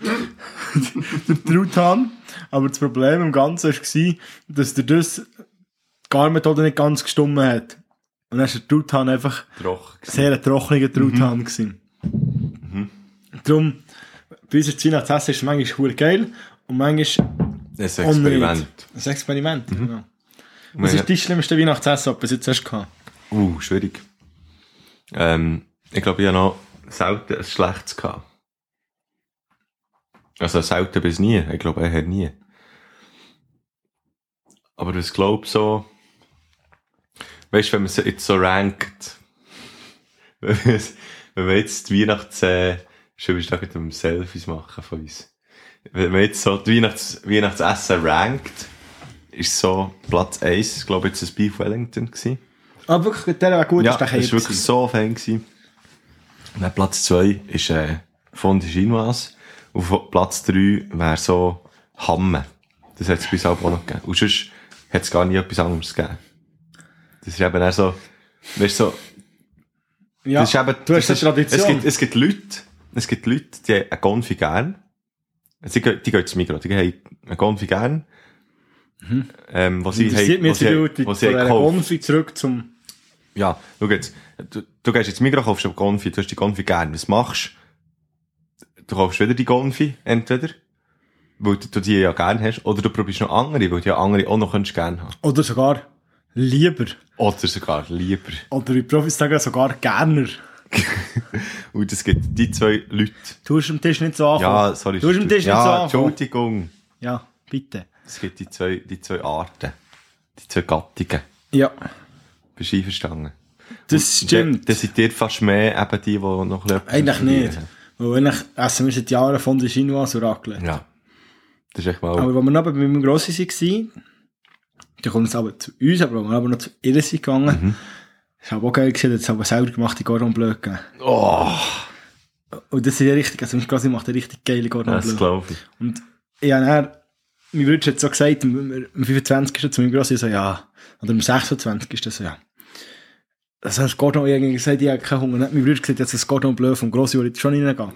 <laughs> der Truthahn. Aber das Problem im Ganzen war, dass der das die Garmethode nicht ganz gestummen hat. Und dann ist der Truthahn einfach Troch. sehr ein trockener Truthahn gewesen. Darum, bei uns ist Weihnachtsessen ist manchmal hure geil und manchmal ein Experiment. Ein Experiment, genau. Was ist dein schlimmste Weihnachtsessen, das du jetzt hast? Uh, schwierig. Ähm, ich glaube, ich habe noch selten ein schlechtes gehabt. Also selten bis nie. Ich glaube, er hat nie. Aber ich glaube so, weißt du, wenn man es jetzt so rankt, <laughs> wenn wir jetzt die Weihnachts, äh, schon wieder mit dem Selfies machen von uns. Wenn man jetzt so die Weihnachts, Weihnachtsessen rankt, ist so Platz 1, glaube ich, jetzt das Beef Wellington gewesen. Ah, wirklich, der war gut, Ja, ist der das war wirklich so Fan. Gewesen. Und dann Platz 2 ist äh, Fondue Chinoise. Auf Platz 3 wäre so Hamme. Das hat es bis auch noch gegeben. Und sonst hat es gar nie etwas anderes gegeben. Das ist eben auch so, weißt du, so, Ja, das ist eben, du hast eine Tradition. Es gibt, es gibt Leute, es gibt Leute, die haben einen Konfi gern. Gehen, die gehen zum Migros, die haben einen Konfi gern. Ähm, was sie haben, was sie, die Leute was sie. Konfi zurück zum... Ja, schau jetzt. Du, du gehst jetzt Migros, kaufst eine Konfi, du hast die Konfi gern. Was machst du? Kaufst wieder die Konfi, entweder, weil du, die ja gern hast, oder du probierst noch andere, weil du ja andere auch noch könntest gern haben. Oder sogar lieber. Oder sogar lieber. Oder wie Profis sagen, sogar gerner. <laughs> Und es gibt die zwei Leute. Du hast am Tisch nicht so anfangen. Ja, sorry. Du hast am Tisch nicht so Ja, anfangen. Entschuldigung. Ja, bitte. Es gibt die zwei, die zwei Arten. Die zwei Gattungen. Ja, Bist du einverstanden? das Und stimmt. Dann sind dir fast mehr eben die, die noch ein Eigentlich nicht. Weil eigentlich essen wir seit Jahren von der Chinoise und Raclette. Ja. Das ist echt mal... Aber als wir noch bei meinem Grossi waren, dann kommt es aber zu uns, aber als wir aber noch zu ihr sind gegangen, Mhm. das war auch geil gewesen, dass es aber selber gemachte Bleu gegeben. oh, Und das ist ja richtig, also mein Grossi macht eine richtig geile Cordon das Bleu. glaube ich. Und ich habe dann, mein Bruder hat so gesagt, am am 25. zu meinem Grossi so, ja, oder am 26. ist das so, ja. Das Cordon, ich habe gesagt, ich habe keinen Hunger. Dann hat mein Bruder gesagt, jetzt das Cordon Bleu vom Grossi, ich schon reingehen. Dann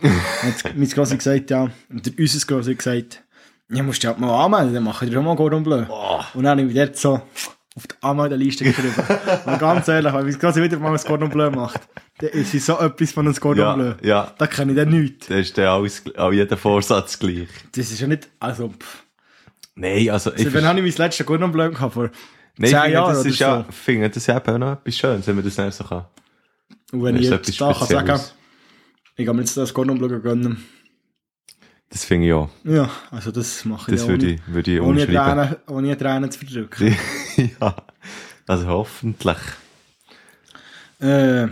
hat <laughs> mein Grossi gesagt, ja, und der, unser Grossi hat gesagt, ja, musst du halt mal anmelden, dann machen wir schon mal Cordon Bleu. Und dann habe ich mich dort so auf die Anmeldeliste geschrieben. <laughs> und ganz ehrlich, wenn mein Grossi wieder mal ein Cordon Bleu macht, dann ist so etwas von einem Cordon Ja, Bleu. ja. Da kann ich dann nichts. Das ist dann alles, auch jeder Vorsatz gleich. Das ist ja nicht, also, pff. Nein, also ich, Also, wann habe ich mein letztes Cordon Bleu gehabt? Vor nein, ich finde, das ist ja, so. finde das ja eben auch noch etwas Schönes, wenn man das nicht so kann. Und wenn Das ich jetzt da kann sagen, ich kann mir jetzt das Bleu gönnen. Das finde ich auch. Ja, also das mache ich Das ja würde ich, würde ich ohne. Tränen, ohne Tränen zu verdrücken. <laughs> ja. Also hoffentlich. äh, wir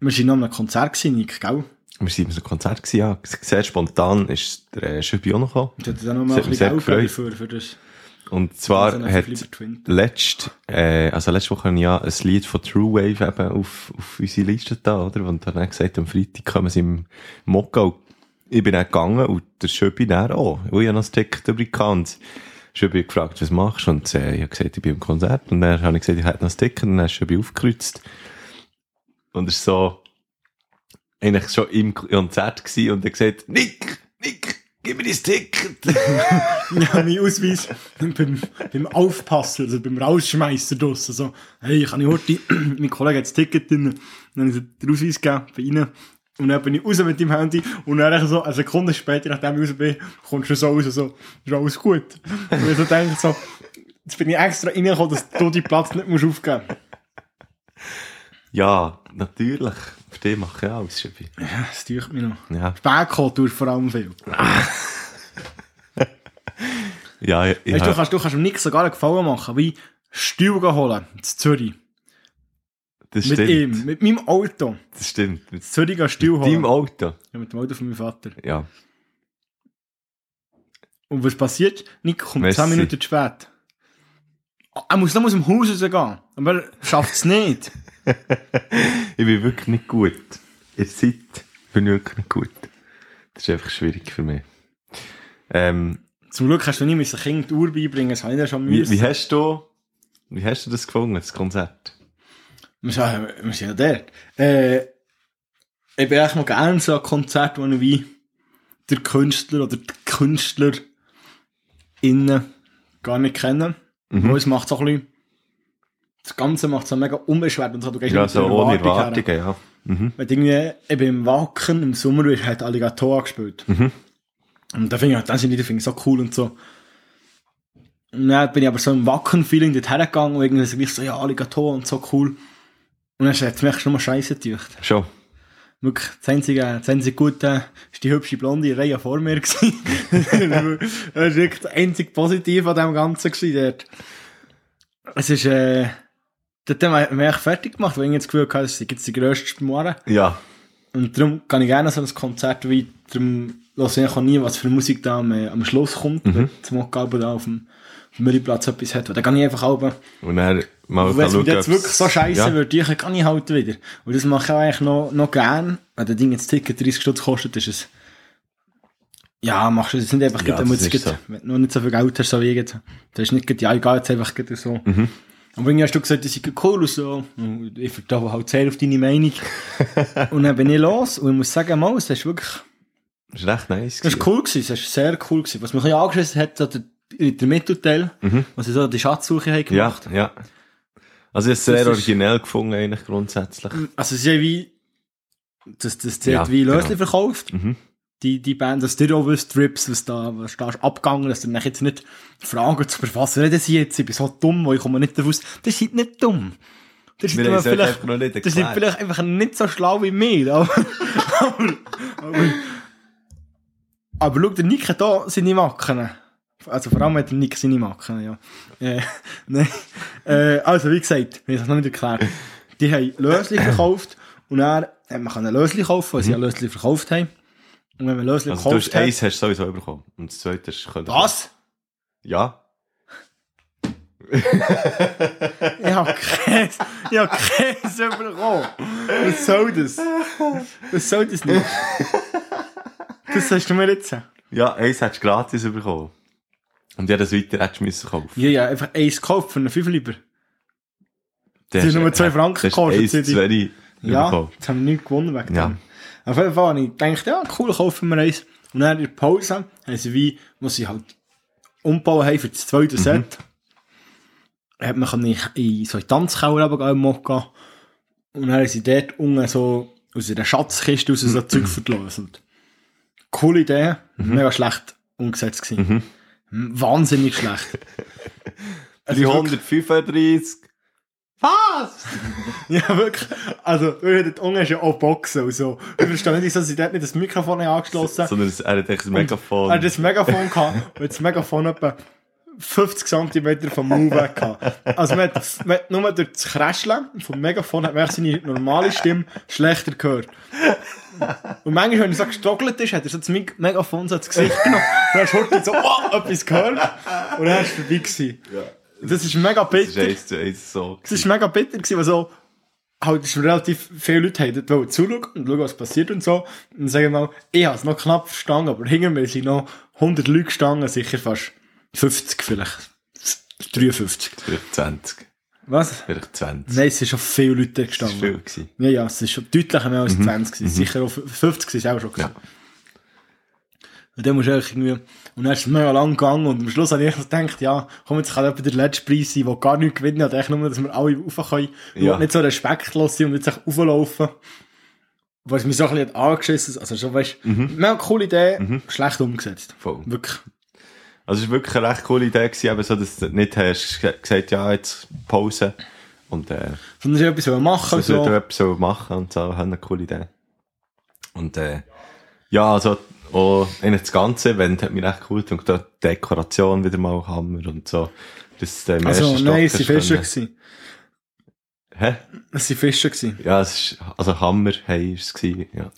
waren noch an einem Konzert, gewesen, Nick, gell? Wir waren bei einem Konzert, gewesen, ja. Sehr spontan ist der äh, Schöbi auch noch gekommen. Und hat dann noch mal Das ein bisschen sehr Geld gefreut. für, für das. Und zwar Also, hat letzt, äh, also letzte Woche habe ich ja ein Lied von True Wave eben auf, auf unsere Liste da, oder? Und dann hat er gesagt, am Freitag kommen sie im Mokka. Ich bin dann gegangen und der Schöbi dann auch. Und ich habe noch das Ticket übrig gehabt. Schöbi gefragt, was machst du? Und äh, ich habe gesagt, ich bin im Konzert. Und dann habe ich gesagt, ich hätte noch das Ticket. Und dann ist Schöbi aufgekreuzt. Und er ist so, eigentlich schon im Konzert gewesen und er hat gesagt, Nick, Nick, gib mir das Ticket. <laughs> Ja, mein Ausweis beim, beim Aufpassen, also beim Rausschmeißen draussen, so, hey, kann ich heute, <clears throat> mein Kollege hat das Ticket drin, dann habe ich den Ausweis gegeben bei ihnen, und dann bin ich raus mit dem Handy, und dann so, eine Sekunde später, nachdem ich raus bin, kommst du so raus, so, ist alles gut. Und ich so denke, so, jetzt bin ich extra reingekommen, dass du den Platz nicht musst aufgeben musst. Ja, natürlich. Für dich mache ich alles, Schöbi. Ja, das tut mich noch. Ja. Spätkultur vor allem viel. <laughs> Ja, ich, ich Weißt du, kannst, du kannst ihm nicht sogar einen Gefallen machen, wie Stuhl holen, in Zürich. das Mit stimmt. ihm, mit meinem Auto. Das stimmt. Mit Zürich gehen Stuhl holen. deinem Auto. Ja, mit dem Auto von meinem Vater. Ja. Und was passiert? Nick kommt Messi. 10 Minuten zu spät. Er muss noch aus dem Haus rausgehen. Aber er schafft es nicht. <laughs> Ich bin wirklich nicht gut. In der Zeit bin ich wirklich nicht gut. Das ist einfach schwierig für mich. Ähm, Zum Glück hast du nie müssen Kind die Uhr beibringen, das habe ich ja schon wie, müssen. wie hast du, wie hast du das gefunden, das Konzert? Wir sind, wir sind ja dort. Äh, ich bin echt mal gerne so ein Konzert, wo ich wie der Künstler oder die Künstler innen gar nicht kenne. Mhm. Weil es macht so ein bisschen, das Ganze macht so mega unbeschwert und so. Du gehst Ja, so ohne her. Erwartungen, ja. Mhm. Weil irgendwie, eben im Wacken, im Sommer, wird halt Alligator gespielt. Mhm. Und da finde ich, dann sind die, so cool und so. Und dann bin ich aber so im Wacken-Feeling dort hergegangen und irgendwie so, gleich so, ja, Alligator und so cool. Und dann hat es mich schon mal scheiße gedacht. Schon. Wirklich, das einzige, das einzige Gute war die hübsche blonde Reihe vor mir. gewesen. <laughs> das war wirklich das einzige Positive an dem Ganzen gewesen dort. Es ist, äh, dort haben wir, echt fertig gemacht, weil ich das Gefühl hatte, es jetzt die grösste Moore. Ja. Und darum kann ich gerne so ein Konzert wie, darum höre ich auch nie, was für Musik da am, äh, am Schluss kommt, mhm. zum Mockgalben da auf dem, Mürriplatz etwas hat. Und dann kann ich einfach auch, Und dann mal wenn es jetzt wirklich so scheiße ja. wird, ich kann ich halt wieder. Und das mache ich auch eigentlich noch, noch gern. Wenn das Ding jetzt Ticket 30 Stutz kostet, ist es, ja, machst du es nicht einfach, Ja, das ist jetzt, so. wenn du noch nicht so viel Geld hast, so wie jetzt. Das ist nicht, ja, ich gehe jetzt einfach so. Mhm. Aber irgendwie hast du gesagt, das ist cool und so. Und ich vertraue halt sehr auf deine Meinung. <laughs> und dann bin ich los und ich muss sagen, mal, es ist wirklich, Das war recht nice. das ist cool gewesen, es ist sehr cool gewesen. Was mich ein bisschen angeschissen hat, der, der Mittelteil, Mhm. was sie so die Schatzsuche haben Ja, gemacht. ja. Also ich habe es sehr Das ist- originell gefunden, eigentlich grundsätzlich. Also sie haben wie, das, das, das Ja, hat wie Lösli genau. verkauft. Mhm. Die, die Band, dass ihr auch wisst, Rips, was da, was da ist abgegangen, dass ihr mich jetzt nicht fragen, zu was reden sie jetzt? Ich bin so dumm, weil ich komme nicht daraus. Das sind nicht dumm. Das euch vielleicht, einfach noch nicht das erklärt. vielleicht einfach nicht so schlau wie mir. Aber, aber, aber, aber schau, der Nick hat da seine Macken. Also vor allem hat der Nick seine Macken, ja. Äh, <laughs> nein. Äh, also wie gesagt, wir haben es noch nicht erklärt. Die haben Lösli verkauft und dann hat man können Lösli kaufen, weil sie ja Lösli verkauft haben. Und wenn man Lösli Also du gekauft hast hat... eins hast du sowieso bekommen. Und das zweite hast du können. Was? Ja. <laughs> Ich hab Käse, ich hab Käse bekommen. Was soll das? Was soll das nicht? Das sagst du mir jetzt. Ja, eins hättest du gratis bekommen. Und ja, das weiter hättest du müssen kaufen. Ja, ja, einfach eins gekauft für einen Fünfer lieber. Das hast- nur zwei Franken gekostet, eins sind wenig Ja, jetzt haben wir nichts gewonnen wegen Ja. dem. Auf jeden Fall habe ich gedacht, ja, cool, kaufen wir eins. Und dann in der Pause haben sie wie, was sie halt umbauen haben für das zweite Set, hat man können in, in so in die Tanzkeller Mokka. Und dann haben sie dort unten so aus einer Schatzkiste raus so Zeug verlöselt. Coole Idee, mega schlecht umgesetzt gewesen. Wahnsinnig schlecht. Es <laughs> ist wirklich- 335. Was? <laughs> Ja, wirklich. Also, wir dort unten ist ja auch Boxen und so. Ich verstehe nicht, dass sie dort nicht das Mikrofon haben angeschlossen Sondern es- er hat echt ein Megafon. Er hat das Megafon <laughs> gehabt und das Megafon etwa 50 cm vom Mund weg gehabt. Also, man hat, man hat nur durch das Kräscheln vom Megafon hat man seine normale Stimme schlechter gehört. Und manchmal, wenn er so gestockelt ist, hat er so das Meg- Megafon so ins Gesicht genommen. Und dann hast du heute so, oh, etwas gehört. Und dann war es vorbei gewesen. Das ist mega Das ist bitter. eins so. Es ist mega bitter gewesen, weil so, halt, schon relativ viele Leute haben dort zuschauen und schauen, was passiert und so. Und sagen mal, ich habe es noch knapp verstanden, aber hinter mir sind noch 100 Leute gestanden, sicher fast 50 vielleicht. 53. Vielleicht 20. Was? Vielleicht 20. Nein, es sind schon viele Leute Das war gestanden. viel. Gewesen. Ja, ja, es ist schon deutlich mehr als 20 gewesen. Sicher auch 50 sind es auch schon gewesen. Ja. Und dann musst du irgendwie, und dann ist es mega lang gegangen und am Schluss habe ich gedacht, ja, komm, jetzt kann jemand der letzte Preis sein, der gar nichts gewinnen hat, eigentlich nur, dass wir alle rauf können. Ja. Und nicht so respektlos sein und jetzt echt rauflaufen. Was mich so ein bisschen hat angeschissen, also schon, weißt, mega coole Idee, schlecht umgesetzt. Voll. Wirklich. Also es war wirklich eine recht coole Idee, gewesen, eben so, dass du nicht hast ge- gesagt, ja, jetzt Pause. Und äh, Sondern sie etwas machen das würde so. etwas so machen und so, haben eine coole Idee. Und äh, ja, also auch in das ganze Event hat mich echt cool gedacht. Da die Dekoration wieder mal Hammer und so. Das, äh, Also, nein, es waren Fischer gewesen. Hä? Es waren Fischer gewesen. Ja, es ist, also Hammer, hey, ist es gewesen, ja.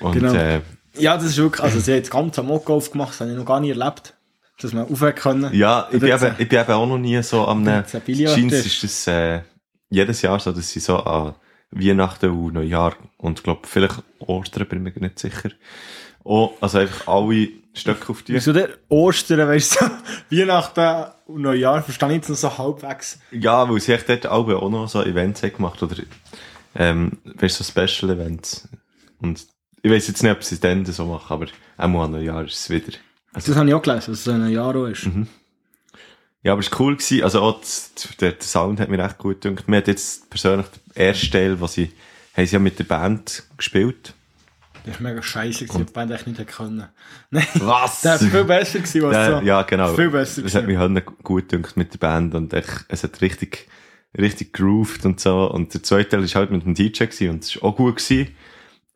Und Genau. äh, Ja, das ist wirklich, also sie hat das ganze Mokka aufgemacht, das habe ich noch gar nie erlebt. Dass man aufhören können. Ja, ich bin, eben, ich bin eben auch noch nie so am Billard Scheins ist. das äh, jedes Jahr so, dass sie so an Weihnachten und Neujahr und glaub vielleicht Ostern, bin ich mir nicht sicher. Oh, also einfach alle Stöcke auf die. Wieso der Ostern, weißt du, <laughs> Weihnachten und Neujahr, verstehe ich jetzt noch so halbwegs. Ja, weil sie echt dort auch noch so Events haben gemacht oder ähm, weißt du, so Special Events. Und ich weiß jetzt nicht, ob sie es dann so machen, aber auch an Neujahr ist es wieder. Das habe ich auch gelesen, dass es ein Jahr auch ist. Ja, aber es war cool gewesen. Also auch das, der, Sound hat mir echt gut gedacht. Mir hat jetzt persönlich der erste Teil, was sie, haben sie ja mit der Band gespielt. Das war mega scheiße, gewesen, die Band echt nicht können. <laughs> Nein, Was? der war viel besser gewesen, als Ja, so. ja, genau. Viel besser Es hat mich halt gut gedacht mit der Band und ich, es hat richtig, richtig grooved und so. Und der zweite Teil war halt mit dem DJ gewesen und es war auch gut gewesen.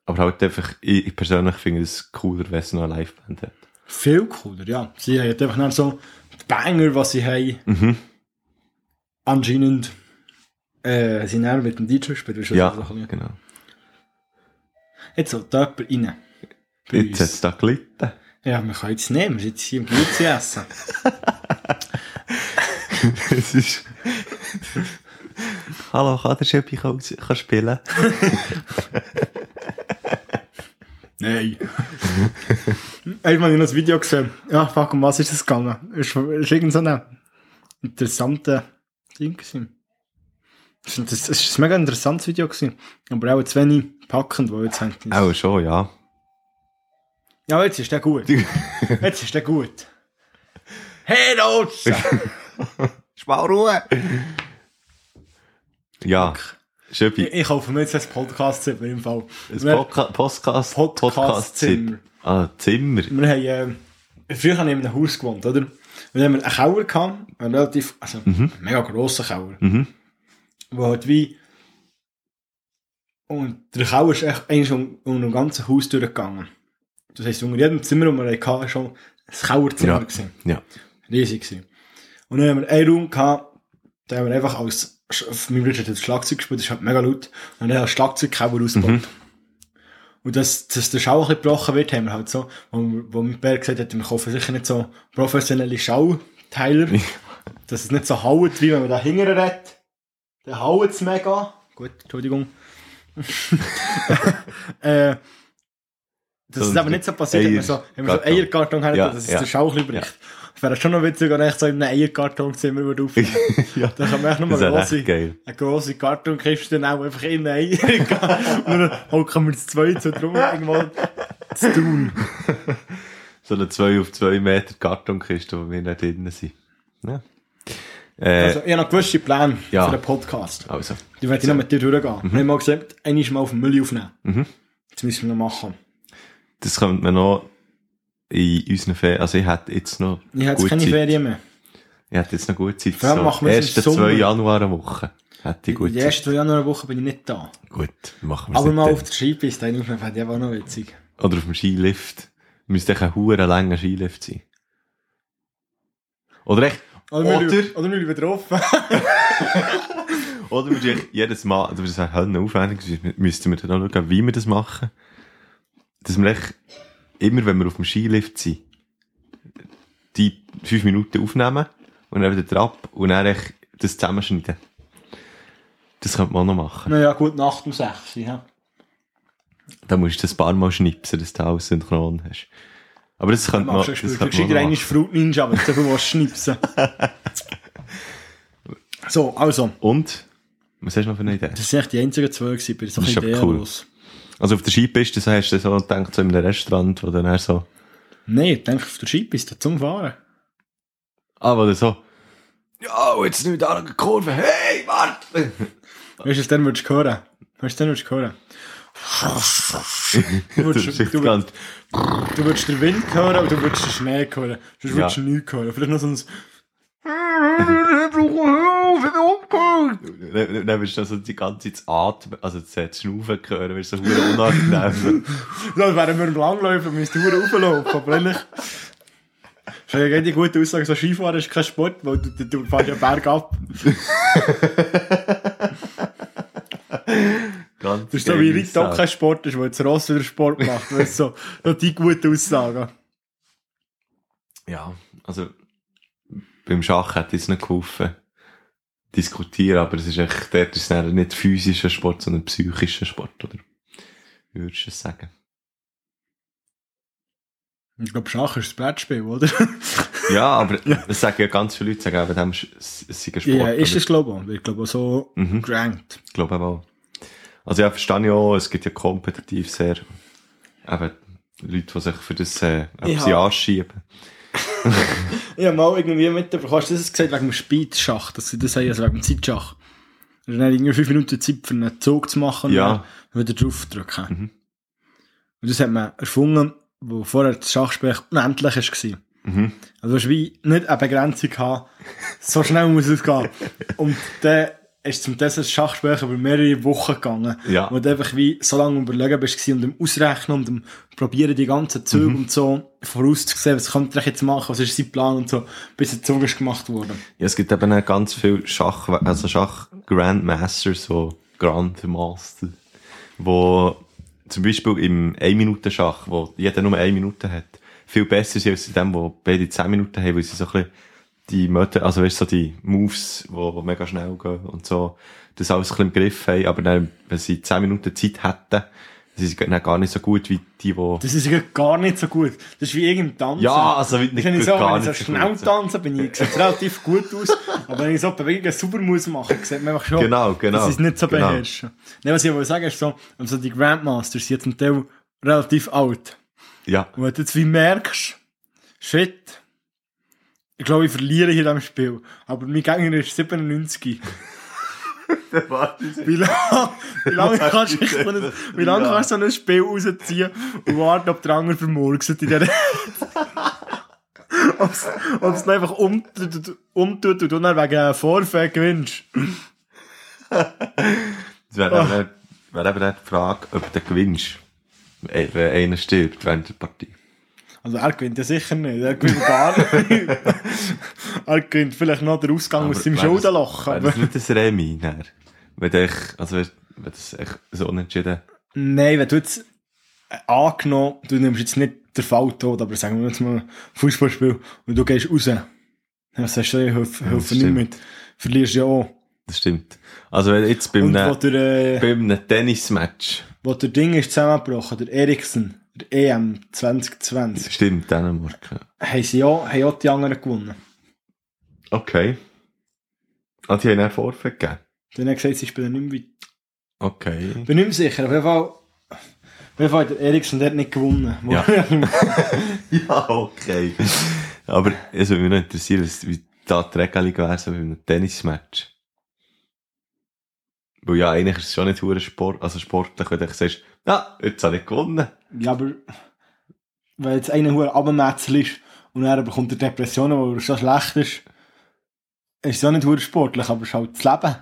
Aber halt einfach, ich, ich persönlich finde es cooler, wenn es noch eine Liveband hat. Viel cooler, ja. Sie haben einfach noch so die Banger, was sie haben. Mhm. Anscheinend äh, sind dann mit dem DJ gespielt. Ja, sagen? genau. Jetzt sollte jemand rein. Bei Jetzt hat es da gelitten. Ja, wir können jetzt nehmen. Wir sind jetzt hier im Gutzi essen. <laughs> es ist... Hallo, kann der Schöppi spielen? <laughs> Nein. Einmal habe ich noch ein Video gesehen. Ja, fuck, um was ist es gegangen? Es war irgend so ein interessanter Ding. gewesen. Es war- Das ein mega interessantes Video, gewesen, aber auch zu wenig packend, weil jetzt haben die- Auch schon, ja. Ja, jetzt ist der gut. <laughs> Jetzt ist der gut. Hey, Rotsch! <laughs> Spau Ruhe! Ja, Schöppi, ich, ich kaufe mir jetzt ein Podcast-Zimmer im Fall. ein Podca Podcast, Podcast-Zimmer. Ah, Zimmer. Wir haben, äh, früher habe ich in einem Haus gewohnt, oder? Wir haben einen Keller gehabt, einen relativ, also, einen mega grossen Keller. Mhm. Wo halt wie, und der Keller ist echt eigentlich um, um das ganze Haus durchgegangen. Das heisst, unter jedem Zimmer, das wir hatten, war schon ein Kellerzimmer. Ja. Ja. Riesig gewesen. Und dann haben wir einen Raum gehabt, da haben wir einfach als, mein Bruder hat das Schlagzeug gespielt, das ist halt mega laut, und dann haben wir als Schlagzeugkeller ausgebaut. Und dass, dass der Schau ein bisschen gebrochen wird, haben wir halt so, wo, wo mein Bär gesagt hat, wir kaufen sicher nicht so professionelle Schauteiler, dass es nicht so haut, wie wenn man da hinten redet. Dann haut es mega. Gut, Entschuldigung. <laughs> äh, dass So es aber nicht so passiert, wenn wir so, wenn wir so Eierkarton. Haben, Ja, dass es ja. der Schau ein bisschen bricht. Es wäre schon noch witzig, wenn ich so in einem Eierkartonzimmer würde aufnehmen. <laughs> ja. Da kann man echt nochmal eine grosse, eine grosse Kartonkiste dann auch einfach in ein Eier. Und dann hocken wir das zwei so drum irgendwo zu tun. <laughs> So eine 2 auf 2 Meter Kartonkiste, wo wir nicht drinnen sind. Ja. Äh, Also, ich habe noch gewisse Pläne Ja. für den Podcast. also. Die werde ich noch mit dir durchgehen. Mhm. Wir haben mal gesagt, einmal mal auf den Müll aufnehmen. Das müssen wir noch machen. Das könnte man noch in unseren Ferien, also ich hätte jetzt noch Ich gute keine Zeit. Ferien mehr. Ich hätte jetzt noch gute Zeit. Vor allem machen wir es im erste Sommer. zwei Januar Woche. Hätte ich Die gut ersten zwei Januarwoche bin ich nicht da. Gut, machen wir Aber mal dann. auf der Skipiste aufnehmen, fände ich auch noch witzig. Oder auf dem Skilift. Müsste ein huere langer Skilift sein. Oder echt, Oder, Oder- wir, <laughs> oder wir betroffen. oder wir jedes Mal, also das wäre halt aufwendig, gewesen, müssten wir dann auch schauen, wie wir das machen. Dass wir echt, immer wenn wir auf dem Skilift sind, die fünf Minuten aufnehmen und dann wieder drauf und dann das zusammenschneiden. Das könnte man auch noch machen. naja, gut, Nacht um sechs. Ja. Da musst du das ein paar Mal schnipsen, dass du alles synchron hast. Aber das könnte man, das du könnte Du man noch machen. Fruit Ninja, wenn du willst schnipsen <laughs> So, also. Und? Was hast du noch für eine Idee? Das waren echt die einzigen zwei gewesen, bei so aber cool. ideenlos. Also auf der Skipiste so hast du so gedacht, so in einem Restaurant, wo dann er so, Nein, ich denke auf der Skipiste zum Fahren. ah, wo du so, ja, und jetzt nicht an der Kurve, hey, warte! <laughs> Weißt du, was dann würdest du hören? Weißt du, dann würdest du hören? <laughs> Du würdest, echt du, ganz, du würdest den Wind hören und du würdest den Schnee hören. Sonst würdest du Ja. nichts hören. Vielleicht noch so ein... dann, dann wirst du so die ganze Zeit atmen, also das Schnaufen hören, wirst du so unangenehm. So, wären wir im Langläufer, müssten wir rauflaufen. Aber eigentlich... Das ist eine gute Aussage, so Skifahren ist kein Sport, weil du, du, du fährst ja bergab. <laughs> Ganz Das ist so wie Reiten auch kein Sport ist, weil das Ross wieder Sport macht. Das ist so, so die gute Aussage. Ja, also beim Schach hat es nicht geholfen, diskutieren, aber es ist echt, dort ist es nicht physischer Sport, sondern psychischer Sport, oder? Wie würdest du es sagen? Ich glaube, Schach ist das Brettspiel, oder? Ja, aber <laughs> es sagen ja ganz viele Leute, sagen eben, dem, es sei ein Sport. Ja, ist es, glaube ich. Ich glaube, so Mhm. gerankt. Ich glaube auch. Also ja, verstehe ich auch, es gibt ja kompetitiv sehr, eben, Leute, die sich für das, äh, Ja. anschieben. <laughs> Ich habe mal irgendwie mitbekommen, hast du das gesagt, wegen dem Speedschach, dass sie das haben, also wegen dem Zeitschach. Und dann irgendwie fünf Minuten Zeit für einen Zug zu machen Ja. und wieder draufdrücken. Mhm. Und das hat man erfunden, wo vorher das Schachspiel unendlich war. Mhm. Also es wie nicht eine Begrenzung haben, so schnell muss es gehen. Und dann ist zum Teil das Schachspiel über mehrere Wochen gegangen. Ja. Wo du einfach wie so lange überlegen bist und im Ausrechnen und im Probieren die ganzen Züge Mhm. und so vorauszusehen, was könnte ich jetzt machen, was ist sein Plan und so, bis der Zug ist gemacht worden. Ja, es gibt eben auch ganz viel Schach, also Schach Grandmasters, so Grandmaster, wo zum Beispiel im 1-Minuten-Schach, wo jeder nur 1 Minute hat, viel besser sind als in dem, wo beide 10 Minuten haben, weil sie so ein bisschen die Möte, also weißt, so die Moves, wo mega schnell gehen und so, das alles ein bisschen im Griff haben, aber dann, wenn sie 10 Minuten Zeit hätten, sind dann gar nicht so gut wie die, die Das ist gar nicht so gut. Das ist wie irgendein Tanzen. Ja, also Wenn ich so, gar wenn ich so nicht so schnell gut, so. tanze, bin ich, sieht relativ gut aus. aber wenn ich so Bewegungen sauber muss machen, sieht man einfach schon, Genau, genau, dass ich es nicht so genau. beherrsche. Nein, was ich aber sagen ist so, also die Grandmasters sind zum Teil relativ alt. ja, Und wenn du jetzt wie merkst, shit, ich glaube, ich verliere hier diesem Spiel. Aber mein Gegner ist 97. <laughs> Wie lange <laughs> wie lang kannst du so ein, wie lang kannst du so ein Spiel rausziehen und warten, ob der andere vermurkst in dieser <laughs> Ob es einfach umtut, umtut und du dann wegen Vorfeld gewinnst. Das wäre eben, dann- wäre eben die Frage, ob du gewinnst, wenn einer stirbt während der Partie. Also er gewinnt ja sicher nicht, er gewinnt gar nicht. <laughs> er gewinnt vielleicht noch den Ausgang aus seinem wäre das- Schuldenloch. Wäre Aber das nicht ein Remi, dann? Wenn echt, also wenn das echt so unentschieden... nein, wenn du jetzt äh, angenommen, du nimmst jetzt nicht den Falltod, aber sagen wir jetzt mal Fußballspiel und du gehst raus. Dann sagst du, ich helfe, helfe nicht stimmt. mit. Verlierst ja auch. Das stimmt. Also wenn jetzt bei Und wo einem, äh, bei einem Tennismatch, wo der Ding ist zusammengebrochen, der Eriksen, der EM 2020, stimmt, Dänemark. ja. haben sie ja, haben auch die anderen gewonnen. Okay. Ah, die haben einen Vorfeld gegeben. Dann hat er gesagt, sie spielen nicht mehr weit. Okay. Ich bin nicht mehr sicher. Auf jeden Fall, auf jeden Fall hat Eriksen dort nicht gewonnen. Ja. <laughs> ja, okay. Aber es würde mich noch interessieren, wie da die Regelung wäre, so bei einem Tennismatch. Weil ja, eigentlich ist es schon nicht Sport, also sportlich, wenn du sagst, ja, jetzt habe ich gewonnen. Ja, aber wenn jetzt einer hure Abendmetzel ist und er bekommt er Depressionen, weil er so schlecht ist, ist es auch nicht hure sportlich, aber es ist halt das Leben.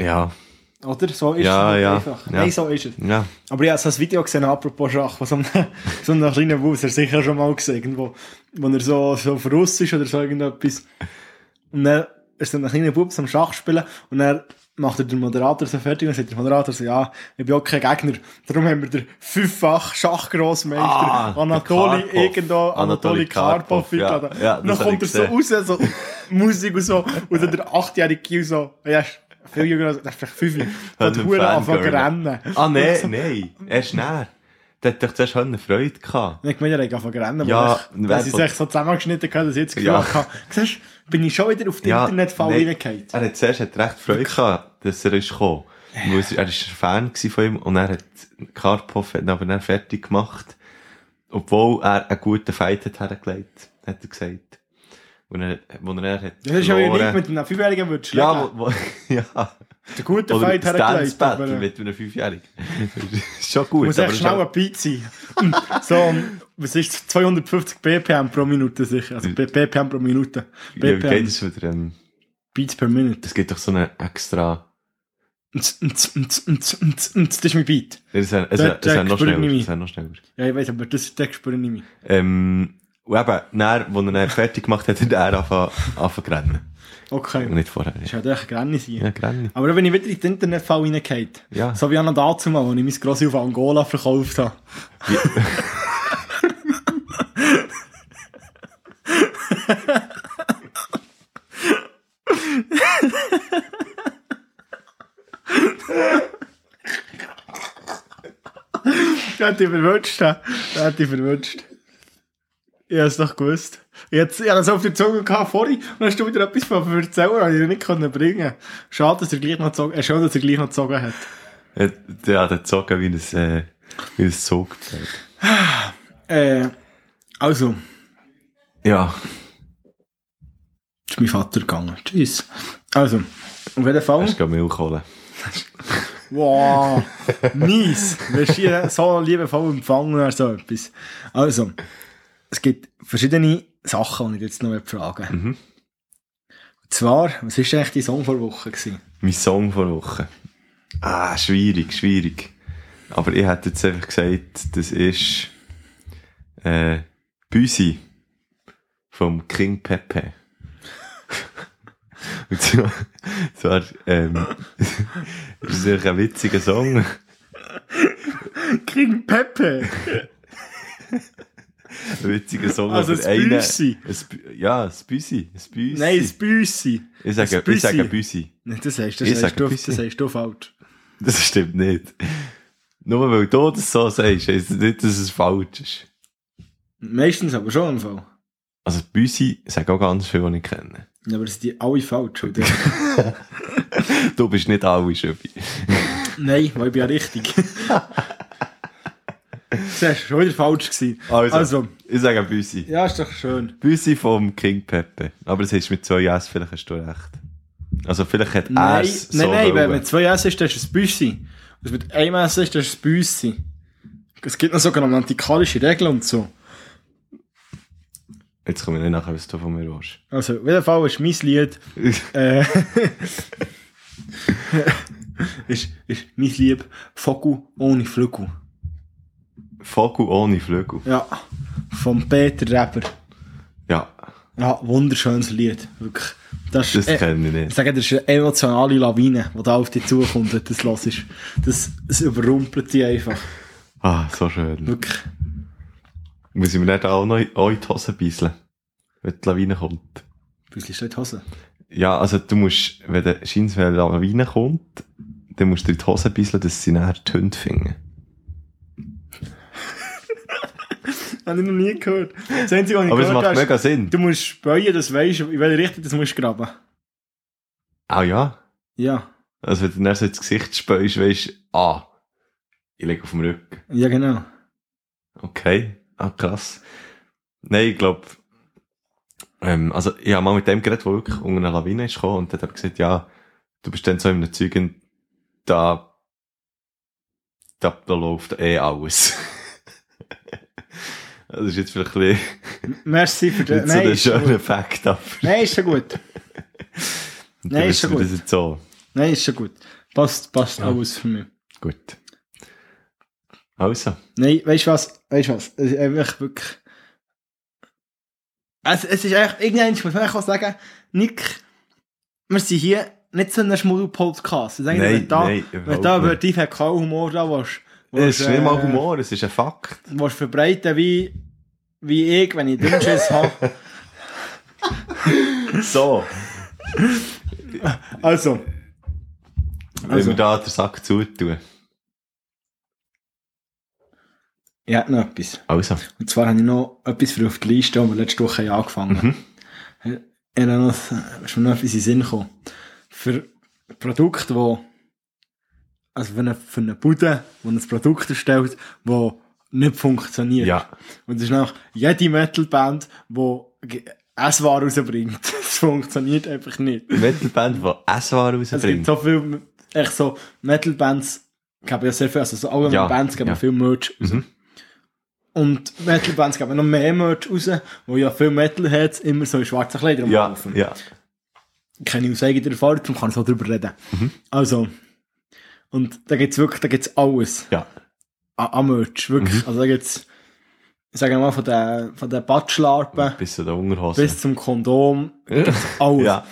Ja, Oder? So ist Ja, es halt ja, einfach. ja. Nein, so ist es. ja. Aber ich habe so ein Video gesehen, apropos Schach, was so ein, <laughs> so ein kleiner Wuser sicher schon mal gesehen, irgendwo, wo er so, so ist oder so irgendetwas. Und dann ist dann ein kleiner Bub am Schach spielen und dann macht er den Moderator so fertig und sagt der Moderator so, ja, ich bin auch kein Gegner. Darum haben wir den fünffach Schachgrossmeister Ah, Anatoli, irgendwo, Anatoli Karpov, Karpov, ja. Ja, und dann kommt er so raus, so <laughs> Musik und so, und dann der achtjährige Kiel so, ja, ist viel jünger als, ist vielleicht fünf, Hat Huren anfangen zu rennen. Ah, nein, <laughs> nein, erst näher. Der hat doch zuerst eine Freude gehabt. Ich meine, er hat angefangen zu rennen, Ja, weil sie sich so zusammengeschnitten haben, dass ich jetzt das Ja. Gefühl hatte, siehst du, bin ich schon wieder auf den Ja, Internetfall nein. reingefallen. Er hat zuerst hat recht Freude gehabt, dass er ist gekommen. Weil es- Er war ein Fan von ihm und er hat Karpov hat ihn aber dann fertig gemacht. Obwohl er einen guten Fight hat hergelegt, hat er gesagt. Und er, wo er hat Das ist ja wie nicht mit einem Fünfjährigen würdest Ja, wo, wo, <laughs> ja. Der gute Oder Fight das hergelegt. Battle aber, äh, mit einem Fünfjährigen. <laughs> ist schon gut. Muss echt schnell ein Beat sein. <laughs> so, was ist 250 BPM pro Minute sicher. Also BPM pro Minute. Ja, wie BPM. geht es wieder? Ähm, Beats per Minute. es gibt doch so eine extra... Das ist mein Beat. Es ist, es der noch schneller. Ja, ich weiß, aber das, das spüre ich nicht mehr. Ähm, und eben, dann, wo er dann fertig gemacht hat, hat er angefangen zu rennen. Und Okay. nicht vorher. Das ist halt echt Granny sein. Ja, rennen. Aber wenn ich wieder in den Internetfall reingehe, Ja. so wie an dazu mal, als ich mein Grossi auf Angola verkauft habe. <laughs> <laughs> Der hat dich verwünscht. Der Der hat dich verwünscht. Ich hab's doch gewusst. Jetzt, ich hatte das auf die Zunge gehabt vorhin und dann hast du wieder etwas von mir erzählen, was ich nicht können bringen Schade, dass er gleich noch gezogen, äh, schön, dass er gleich noch gezogen hat. Ja, der hat gezogen wie ein, äh, wie ein Zugpferd. Äh, also, Ja. ist mein Vater gegangen. Tschüss. Also, auf jeden Fall. Hast du Milch holen? Wow, mies. Wirst hier so liebevoll empfangen oder so etwas. Also, es gibt verschiedene Sachen, die ich jetzt noch fragen möchte. Mhm. Und zwar, was war eigentlich dein Song vor Woche? Gewesen? Mein Song vor Woche. Ah, schwierig, schwierig. Aber ich hätte jetzt einfach gesagt, das ist äh, Büsi vom King Pepe. Und zwar, zwar ähm, ist es ein witziger Song. King Pepe. Ein witziger Song. Also ein Bü- Ja, das Büsi. Das Büsi. Nein, das Büssi. ich sage, das Büsi. ich sage das heißt, das heißt, sage du, Büssi. das heißt du falsch. Das stimmt nicht. Nur weil du das so sagst, heisst das nicht, dass es falsch ist. Meistens aber schon im Fall. Also Büsi sagen auch ganz viele, die ich kenne. Ja, aber das sind die alle falsch, oder? <laughs> Du bist nicht alle Schöbi. <laughs> Nein, weil ich bin ja richtig. <laughs> das war schon wieder falsch. Gewesen. Also, Also, ich sage Büsi. ja, ist doch schön. Büsi vom King Pepe. Aber das heißt mit zwei S, vielleicht hast du recht. Also vielleicht hat er Nein, es nein, so nein, wenn mit zwei S ist, dann ist es Büssi. Und mit einem S ist, dann ist es Büssi. Es gibt noch sogenannte antikalische Regeln und so. Jetzt komme ich nicht nachher, was du von mir willst. Also, auf jeden Fall ist mein Lied, äh, <laughs> ist, ist mein Lieb Vogel ohne Flügel. Vogel ohne Flügel. Ja, von Peter Reber. Ja, Ja, wunderschönes Lied. Wirklich. Das, das äh, kenne ich ich nicht. sage, das ist eine emotionale Lawine, die da auf dich zukommt, wenn du das hörst. Das, das überrumpelt dich einfach. Ah, so schön. Wirklich. Muss ich mir nicht auch noch auch in die Hose beiseln, wenn die Lawine kommt? Büsli steht Hose. Ja, also du musst, wenn der eine Lawine kommt, dann musst du in die Hose beiseln, dass sie nachher die Hunde finden. <laughs> Habe ich noch nie gehört. Das Einzige, was ich Aber es macht habe, ist, mega Sinn. du musst speuen, das weisst, in welche Richtung das musst du graben. Ah ja. Ja. Also wenn du dann so ins Gesicht späust, weisst du, ah, ich liege auf dem Rücken. Ja, genau. Okay. Ah, krass. Nein, ich glaube, ähm, also ich habe mal mit dem geredet, der wirklich unter einer Lawine ist gekommen und der hat gesagt, ja, du bist dann so in einem Zeug und da, da, da läuft eh alles. <laughs> das ist jetzt vielleicht ein bisschen Merci für den. so Nein, der ist schon schöne gut. Fakt, aber Nein, ist schon gut. <laughs> Nein, ist schon gut. das jetzt so. Nein, ist schon gut. Passt, passt Ja. alles für mich. Gut. Also, Nein, weißt du was? Weißt du was? Es ist einfach wirklich. Es, es ist eigentlich, irgendwann muss man auch sagen, Nick, wir sind hier nicht so ein Schmuddel-Podcast. Nein, wenn da, nein, wenn da über die FK-Humor da willst, es ist nicht mal äh, Humor, es ist ein Fakt. willst verbreiten wie, wie ich, wenn ich Dünnschiss habe. <laughs> So, Also, wenn Also. wir da den Sack zutun. Hätte noch etwas. Also, Und zwar habe ich noch etwas für auf die Liste, die wir letzte Woche haben angefangen Mhm. Ich habe noch, ist mir noch etwas in den Sinn gekommen. Für Produkte, wo, also für eine, für eine Bude, die ein Produkt erstellt, das nicht funktioniert. ja. Und das ist nach jede Metalband, die Essware rausbringt. <laughs> Das funktioniert einfach nicht. Metalband, die Essware Es gibt rausbringt. so viele, echt so, Metal-Bands geben ja sehr viel, also so alle Ja, Bands geben ja. viel Merch. Mhm. Und Metal-Bands geben noch mehr Merch raus, wo ja viele Metalheads immer so in schwarzen Kleidern Ja, rumlaufen. ja. Kenne ich aus eigener Erfahrung, darum kann ich so drüber reden. Mhm. Also, und da gibt's wirklich, da gibt's alles Ja. an, an Merch, wirklich. Mhm. Also da gibt's, ich sage mal, von den, von den Batschlarpen Bis zu der Unterhose. bis zum Kondom, alles. ja.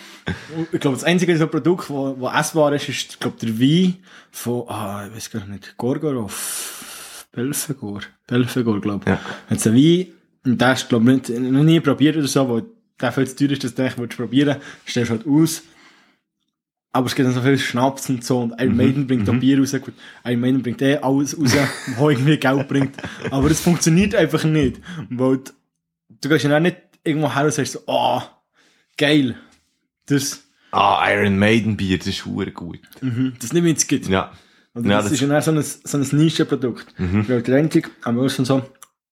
Ich glaube, das einzige so Produkt, wo essbar ist, ist, glaube der Wein von, ah, ich weiß gar nicht, Gorgorov, Belfegor, Belfegor, glaube ich. Ja. Jetzt ein Wein, und der ist, glaube ich, nicht, noch nie probiert oder so, weil der viel zu teuer ist, dass du den echt probieren stellst halt aus. Aber es gibt dann so viel Schnaps und so, und Iron Mhm, Maiden bringt auch mhm. Bier raus. Gut, Iron Maiden bringt eh alles raus, <laughs> was irgendwie Geld bringt. Aber es funktioniert einfach nicht. Weil du, du gehst ja dann nicht irgendwo her und sagst so, ah, geil. Das, Ah, Iron Maiden Bier, das ist gut. mhm, das nicht mehr jetzt gibt. Ja. Und Ja, das, das- ist ja dann so ein, so ein Nischenprodukt. Mhm. Weil der einzige, am Ende so,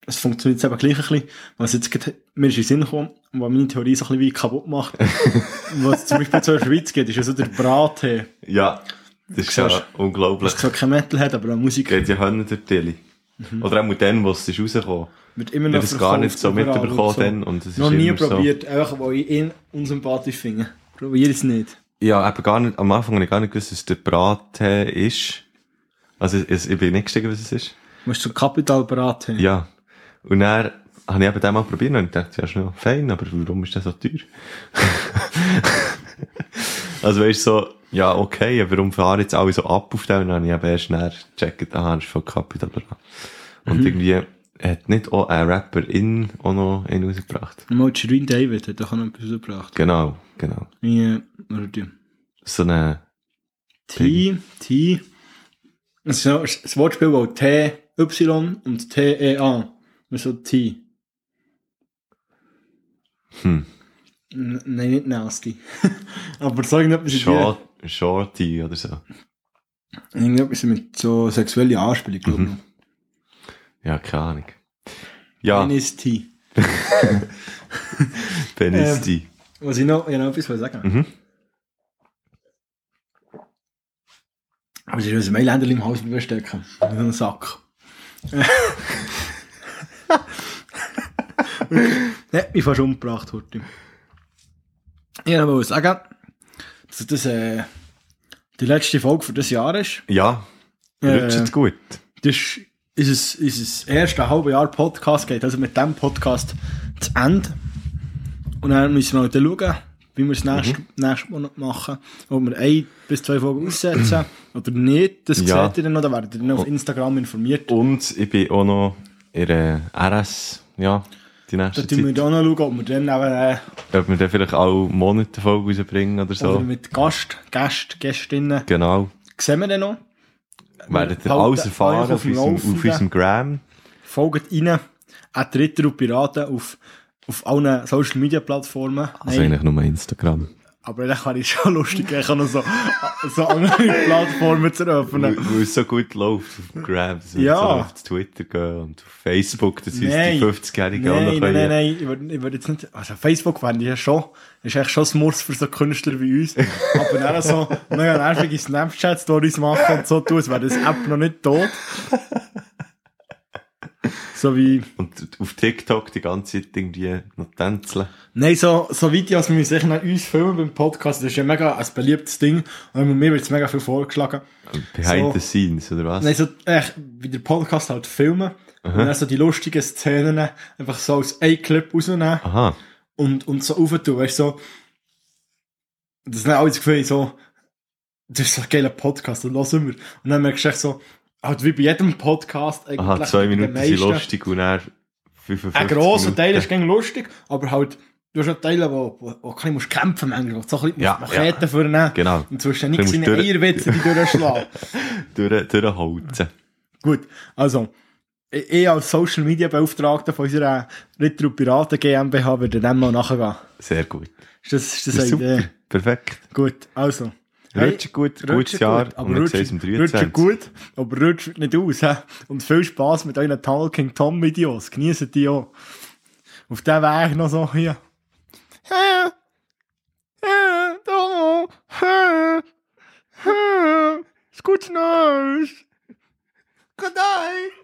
es funktioniert jetzt eben gleich ein bisschen, was jetzt gerade mir ist in den Sinn gekommen, und was meine Theorie so ein bisschen wie kaputt macht. <laughs> was zum Beispiel zu der Schweiz geht, ist ja so der Brattee. Ja. Das ist ja unglaublich. Was zwar kein Metal hat, aber auch Musik Geht ja Hönne durch Tilly. Oder auch dann, wo es ist rausgekommen. wird immer noch das gar nicht so mitbekommen und so. dann. Und es ist Noch nie immer so. probiert, einfach weil ich ihn unsympathisch finde. Probier es nicht. Ja, eben gar nicht, am Anfang habe ich gar nicht gewusst, dass es der Brattee ist. Also, ich, ich bin nicht gestiegen, was es ist. Du musst so Kapital beraten. Ja. Und dann habe ich eben den mal probiert und ich dachte, ja, ist noch fein, aber warum ist das so teuer? <laughs> also, weißt du, so, ja, okay, aber warum fahren jetzt alle so ab auf den? Und dann habe ich eben erst näher gecheckt, aha, das ist von Capital Bra. Und Mhm. irgendwie hat nicht auch ein Rapper in auch noch einen rausgebracht. Mal Shirin David hat auch noch etwas gebracht. Genau, genau. Ja, oder die. So eine, T, T. Das ist das Wortspiel, wo T, Y und T, E, A. So T. hm, N nein, nicht nasty. <laughs> Aber so irgendetwas Short, Shorty oder so. Irgendetwas mit so sexueller Anspielung, glaube ich. Mhm. Ja, keine Ahnung. Ja, Penis T. <laughs> Benisti. <laughs> Was ich noch, ich noch etwas sagen Mhm. Aber ist ein Mailänder im Haus stecken. In so einen Sack. <laughs> ne, ich fast umgebracht heute. Ich wollte sagen, dass das äh, die letzte Folge für das Jahr ist. Ja, Äh, rutscht jetzt gut. Das ist, ist, es, ist es erste halbe Jahr Podcast geht, also mit dem Podcast zu Ende. Und dann müssen wir dann schauen, wie wir es nächstes, nächstes Monat machen. Ob wir ein bis zwei Folgen aussetzen <clears throat> oder nicht. Das Ja. seht ihr dann noch, da werdet ihr dann auf Instagram informiert. Und ich bin auch noch in der RS, ja, die Da nächste tun wir Zeit. dann noch schauen, ob wir dann eben, äh, Ob wir dann vielleicht auch Monate eine Folge rausbringen oder oder so. mit Gast, Gäst, Gästinnen, Genau. sehen wir dann noch. Werdet ihr alles erfahren auf auf, unserem, auf unserem Gram. Folgt rein. Auch Dritter und Piraten auf, auf allen Social Media Plattformen. Also eigentlich nur Instagram. Aber dann kann ich schon lustig, ich kann noch so, so andere <laughs> Plattformen zu öffnen. weil es so gut läuft auf Gram. So, Ja. so auf Twitter gehen und auf Facebook, das ist Nein. die 50-Jährigen auch noch Nein, nein, nein, nein, ich würde, ich würde jetzt nicht, also Facebook fände ich ja schon, ist echt schon ein Muss für so Künstler wie uns. <laughs> Aber dann so mega nervige Snapchat-Stories machen und so tun, als wäre das App noch nicht tot. <laughs> So wie, Und auf TikTok die ganze Zeit irgendwie noch tänzeln. nein, so, so Videos, wir müssen sicher uns filmen beim Podcast, das ist ja mega ein beliebtes Ding. Und mir wird es mega viel vorgeschlagen. Behind So. the scenes, oder was? Nein, so, echt, wie der Podcast halt filmen. Und dann so die lustigen Szenen einfach so als ein Clip rausnehmen Aha. und, und so aufentun, weißt du, so. Das ist auch das Gefühl, so, das ist so ein geiler Podcast, und hören wir. Und dann merkst du echt so, halt wie bei jedem Podcast eigentlich. Aha, zwei den Minuten sind lustig und dann 55 Ein grosser Minuten. Teil ist gängig lustig, aber halt, du hast auch Teile, wo, wo, wo kein musst kämpfen manchmal, wo du so ein bisschen Ja, Macheten ja. vornehmen. Genau. Und zwischen Du nichts seine durch- Eierwitze, die durchschlagen. <laughs> Durch, durchholzen. Gut, also, ich ich als Social Media Beauftragter von unserer und Piraten GmbH würde dem mal nachgehen. Sehr gut. Ist das, ist das Ja, eine super. Idee? Perfekt. Gut, also. Rutscht gut, hey, gutes Jahr. Gut, aber rutscht, rutscht gut, aber rutscht nicht aus. He? Und viel Spaß mit euren Talking Tom Videos. Genießen die auch. Auf diesem Weg noch so hier. Ist gut Neues. Good night.